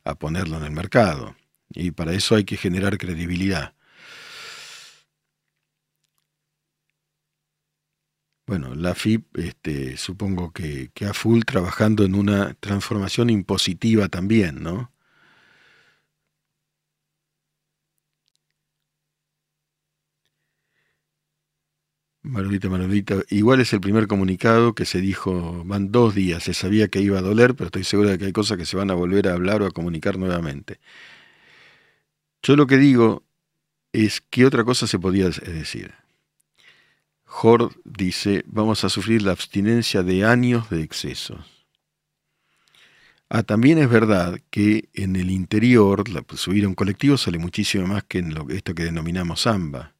a ponerlo en el mercado. Y para eso hay que generar credibilidad. Bueno, la FIP este, supongo que, que a full trabajando en una transformación impositiva también, ¿no? Manolita, Manolita, igual es el primer comunicado que se dijo, van dos días, se sabía que iba a doler, pero estoy seguro de que hay cosas que se van a volver a hablar o a comunicar nuevamente. Yo lo que digo es que otra cosa se podía decir. Jord dice, vamos a sufrir la abstinencia de años de excesos. Ah, también es verdad que en el interior subir a un colectivo sale muchísimo más que en lo, esto que denominamos AMBA.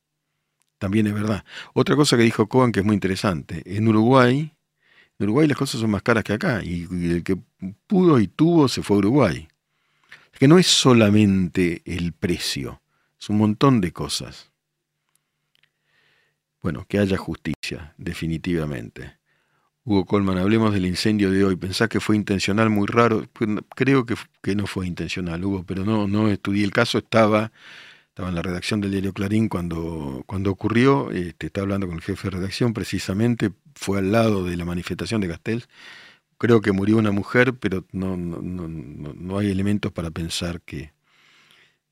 También es verdad. Otra cosa que dijo Cohen que es muy interesante. En Uruguay, en Uruguay las cosas son más caras que acá. Y, el que pudo y tuvo se fue a Uruguay. Que no es solamente el precio, es un montón de cosas. Bueno, que haya justicia, definitivamente. Hugo Colman, hablemos del incendio de hoy. Pensás que fue intencional, muy raro. Creo que, que no fue intencional, Hugo, pero no, no estudié el caso. Estaba estaba en la redacción del diario Clarín cuando, cuando ocurrió, este, estaba hablando con el jefe de redacción precisamente, fue al lado de la manifestación de Castells. Creo que murió una mujer, pero no, no, no, no hay elementos para pensar que,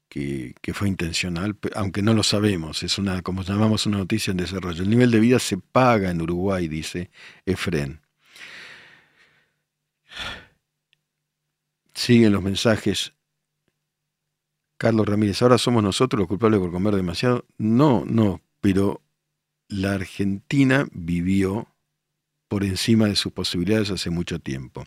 que, fue intencional, aunque no lo sabemos, es una, como llamamos, una noticia en desarrollo. El nivel de vida se paga en Uruguay, dice Efren. Siguen los mensajes. Carlos Ramírez, ¿ahora somos nosotros los culpables por comer demasiado? No, no, pero la Argentina vivió por encima de sus posibilidades hace mucho tiempo.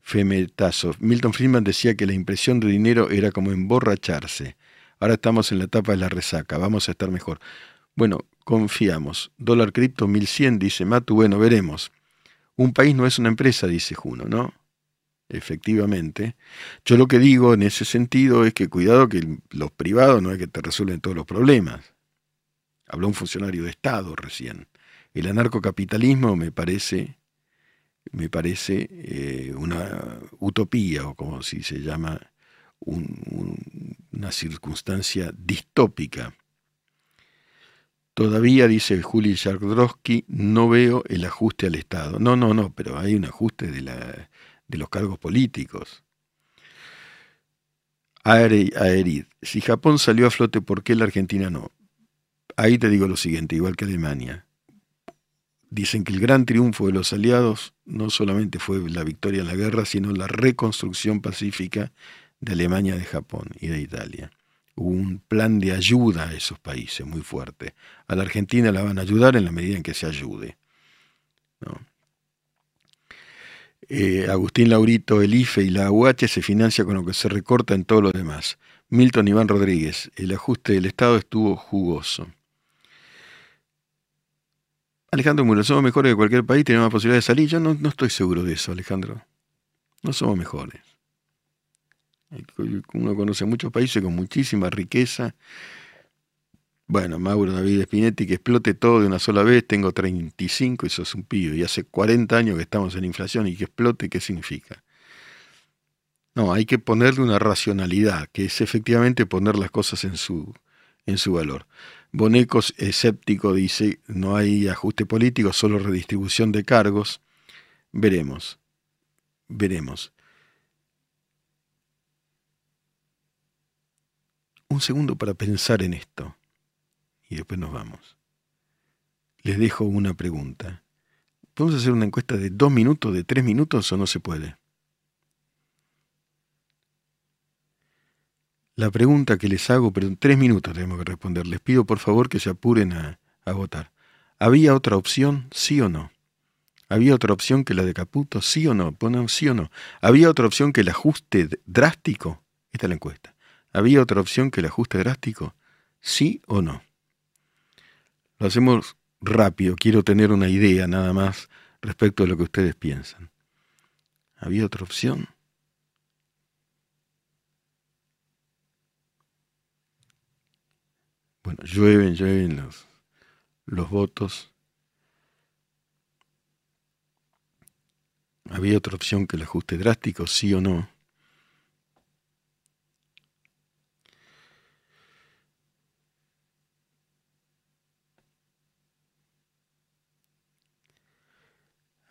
Femetazo. Milton Friedman decía que la impresión de dinero era como emborracharse. Ahora estamos en la etapa de la resaca, vamos a estar mejor. Bueno, confiamos. Dólar cripto 1100, dice Matu. Bueno, veremos. Un país no es una empresa, dice Juno, ¿no? Efectivamente. Yo lo que digo en ese sentido es que cuidado que los privados no es que te resuelven todos los problemas. Habló un funcionario de Estado recién. El anarcocapitalismo me parece me parece eh, una utopía, o como si se llama, una circunstancia distópica. Todavía, dice Juli Jardrowski, no veo el ajuste al Estado. No, no, no, pero hay un ajuste de, la, de los cargos políticos. Aerid, si Japón salió a flote, ¿por qué la Argentina no? Ahí te digo lo siguiente, igual que Alemania dicen que el gran triunfo de los aliados no solamente fue la victoria en la guerra, sino la reconstrucción pacífica de Alemania, de Japón y de Italia. Hubo un plan de ayuda a esos países muy fuerte. A la Argentina la van a ayudar en la medida en que se ayude. Eh, Agustín Laurito, el IFE y la UH se financia con lo que se recorta en todo lo demás. Milton Iván Rodríguez, el ajuste del Estado estuvo jugoso. Alejandro Muro, somos mejores que cualquier país, tenemos más posibilidad de salir. Yo no, estoy seguro de eso, Alejandro. No somos mejores. Uno conoce muchos países con muchísima riqueza. Bueno, Mauro David Spinetti, que explote todo de una sola vez. Tengo 35 y sos un pibe. Y hace 40 años que estamos en inflación y que explote, ¿qué significa? No, hay que ponerle una racionalidad, que es efectivamente poner las cosas en su, en su valor. Bonecos escéptico dice, no hay ajuste político, solo redistribución de cargos. Veremos, veremos. Un segundo para pensar en esto y después nos vamos. Les dejo una pregunta. ¿Podemos hacer una encuesta de dos minutos, de tres minutos o no se puede? la pregunta que les hago, tres minutos tenemos que responder. Les pido por favor que se apuren a, votar. ¿Había otra opción, sí o no? ¿Había otra opción que la de Caputo, sí o no? Ponen sí o no. ¿Había otra opción que el ajuste drástico? Esta es la encuesta. ¿Había otra opción que el ajuste drástico? ¿Sí o no? Lo hacemos rápido, quiero tener una idea nada más respecto a lo que ustedes piensan. ¿Había otra opción? Bueno, llueven, llueven los, los votos. ¿Había otra opción que el ajuste drástico, sí o no?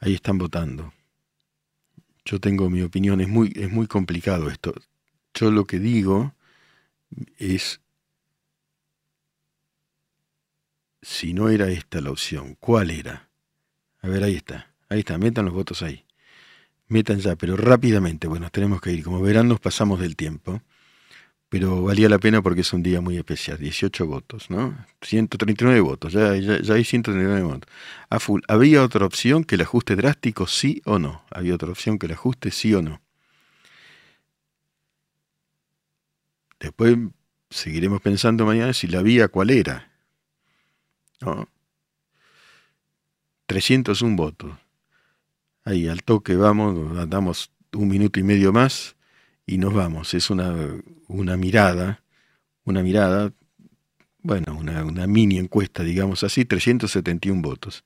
Ahí están votando. Yo tengo mi opinión, es muy, es muy complicado esto. Yo lo que digo es si no era esta la opción, ¿cuál era? A ver, ahí está, ahí está, metan los votos ahí. Metan ya, pero rápidamente, bueno, tenemos que ir. Como verán, nos pasamos del tiempo, pero valía la pena porque es un día muy especial. 18 votos, ¿no? 139 votos, ya, ya, ya hay 139 votos. A full. ¿Había otra opción que el ajuste drástico, sí o no? ¿Había otra opción que el ajuste, sí o no? Después seguiremos pensando mañana si la vía cuál era. ¿no? 301 votos. Ahí al toque vamos, damos un minuto y medio más y nos vamos. Es una, una mirada, una mirada, bueno, una, una mini encuesta, digamos así, 371 votos.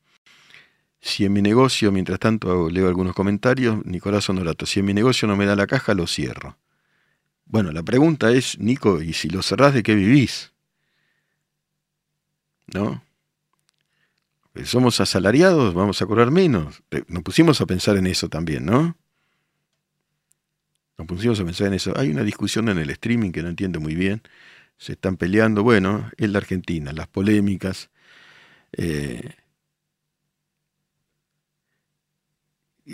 Si en mi negocio, mientras tanto leo algunos comentarios, Nicolás Honorato, si en mi negocio no me da la caja, lo cierro. Bueno, la pregunta es, Nico, ¿y si lo cerrás, de qué vivís? ¿No? Somos asalariados, vamos a cobrar menos. Nos pusimos a pensar en eso también, ¿no? Nos pusimos a pensar en eso. Hay una discusión en el streaming que no entiendo muy bien. Se están peleando, bueno, en la Argentina, las polémicas. Eh,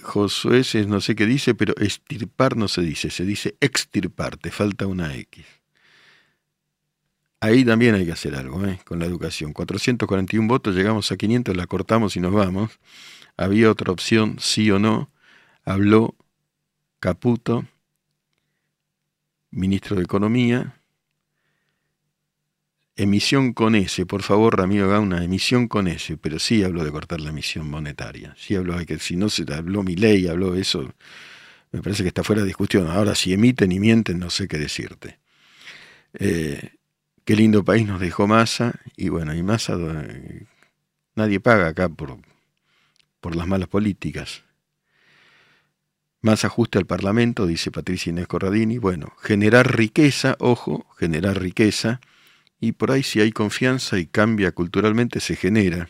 Josué no sé qué dice, pero estirpar no se dice, se dice extirpar, te falta una X. Ahí también hay que hacer algo ¿eh? con la educación. 441 votos, llegamos a 500, la cortamos y nos vamos. Había otra opción, sí o no. Habló Caputo, ministro de Economía. Emisión con S, por favor, Ramiro Gauna, emisión con S, pero sí habló de cortar la emisión monetaria. Sí habló de que si no se habló mi ley, habló de eso, me parece que está fuera de discusión. Ahora, si emiten y mienten, no sé qué decirte. Eh, qué lindo país nos dejó Massa, y bueno, y Massa, eh, nadie paga acá por, por las malas políticas. Más ajuste al Parlamento, dice Patricia Inés Corradini. Bueno, generar riqueza, ojo, generar riqueza, y por ahí si hay confianza y cambia culturalmente, se genera.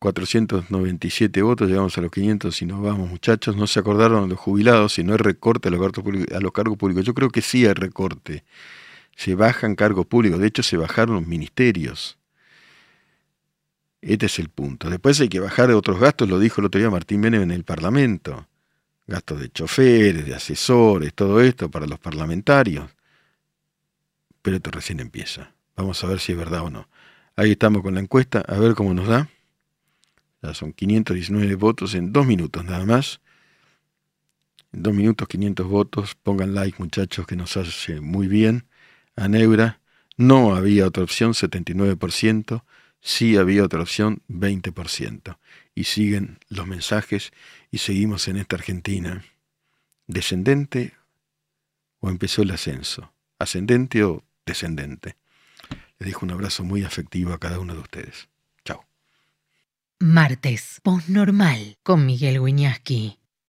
497 eh, votos, llegamos a los 500 y nos vamos muchachos, no se acordaron los jubilados si no hay recorte a los, a los cargos públicos. Yo creo que sí hay recorte, se bajan cargos públicos, de hecho se bajaron los ministerios. Este es el punto. Después hay que bajar de otros gastos, lo dijo el otro día Martín Menem en el Parlamento. Gastos de choferes, de asesores, todo esto para los parlamentarios. Pero esto recién empieza. Vamos a ver si es verdad o no. Ahí estamos con la encuesta, a ver cómo nos da. Ya son 519 votos en dos minutos nada más. En dos minutos 500 votos. Pongan like muchachos que nos hace muy bien. A Neura no había otra opción, 79% sí había otra opción, 20%. Y siguen los mensajes y seguimos en esta Argentina. ¿Descendente o empezó el ascenso? ¿Ascendente o descendente? Les dejo un abrazo muy afectivo a cada uno de ustedes. Chao. Martes, normal con Miguel Wiñaski.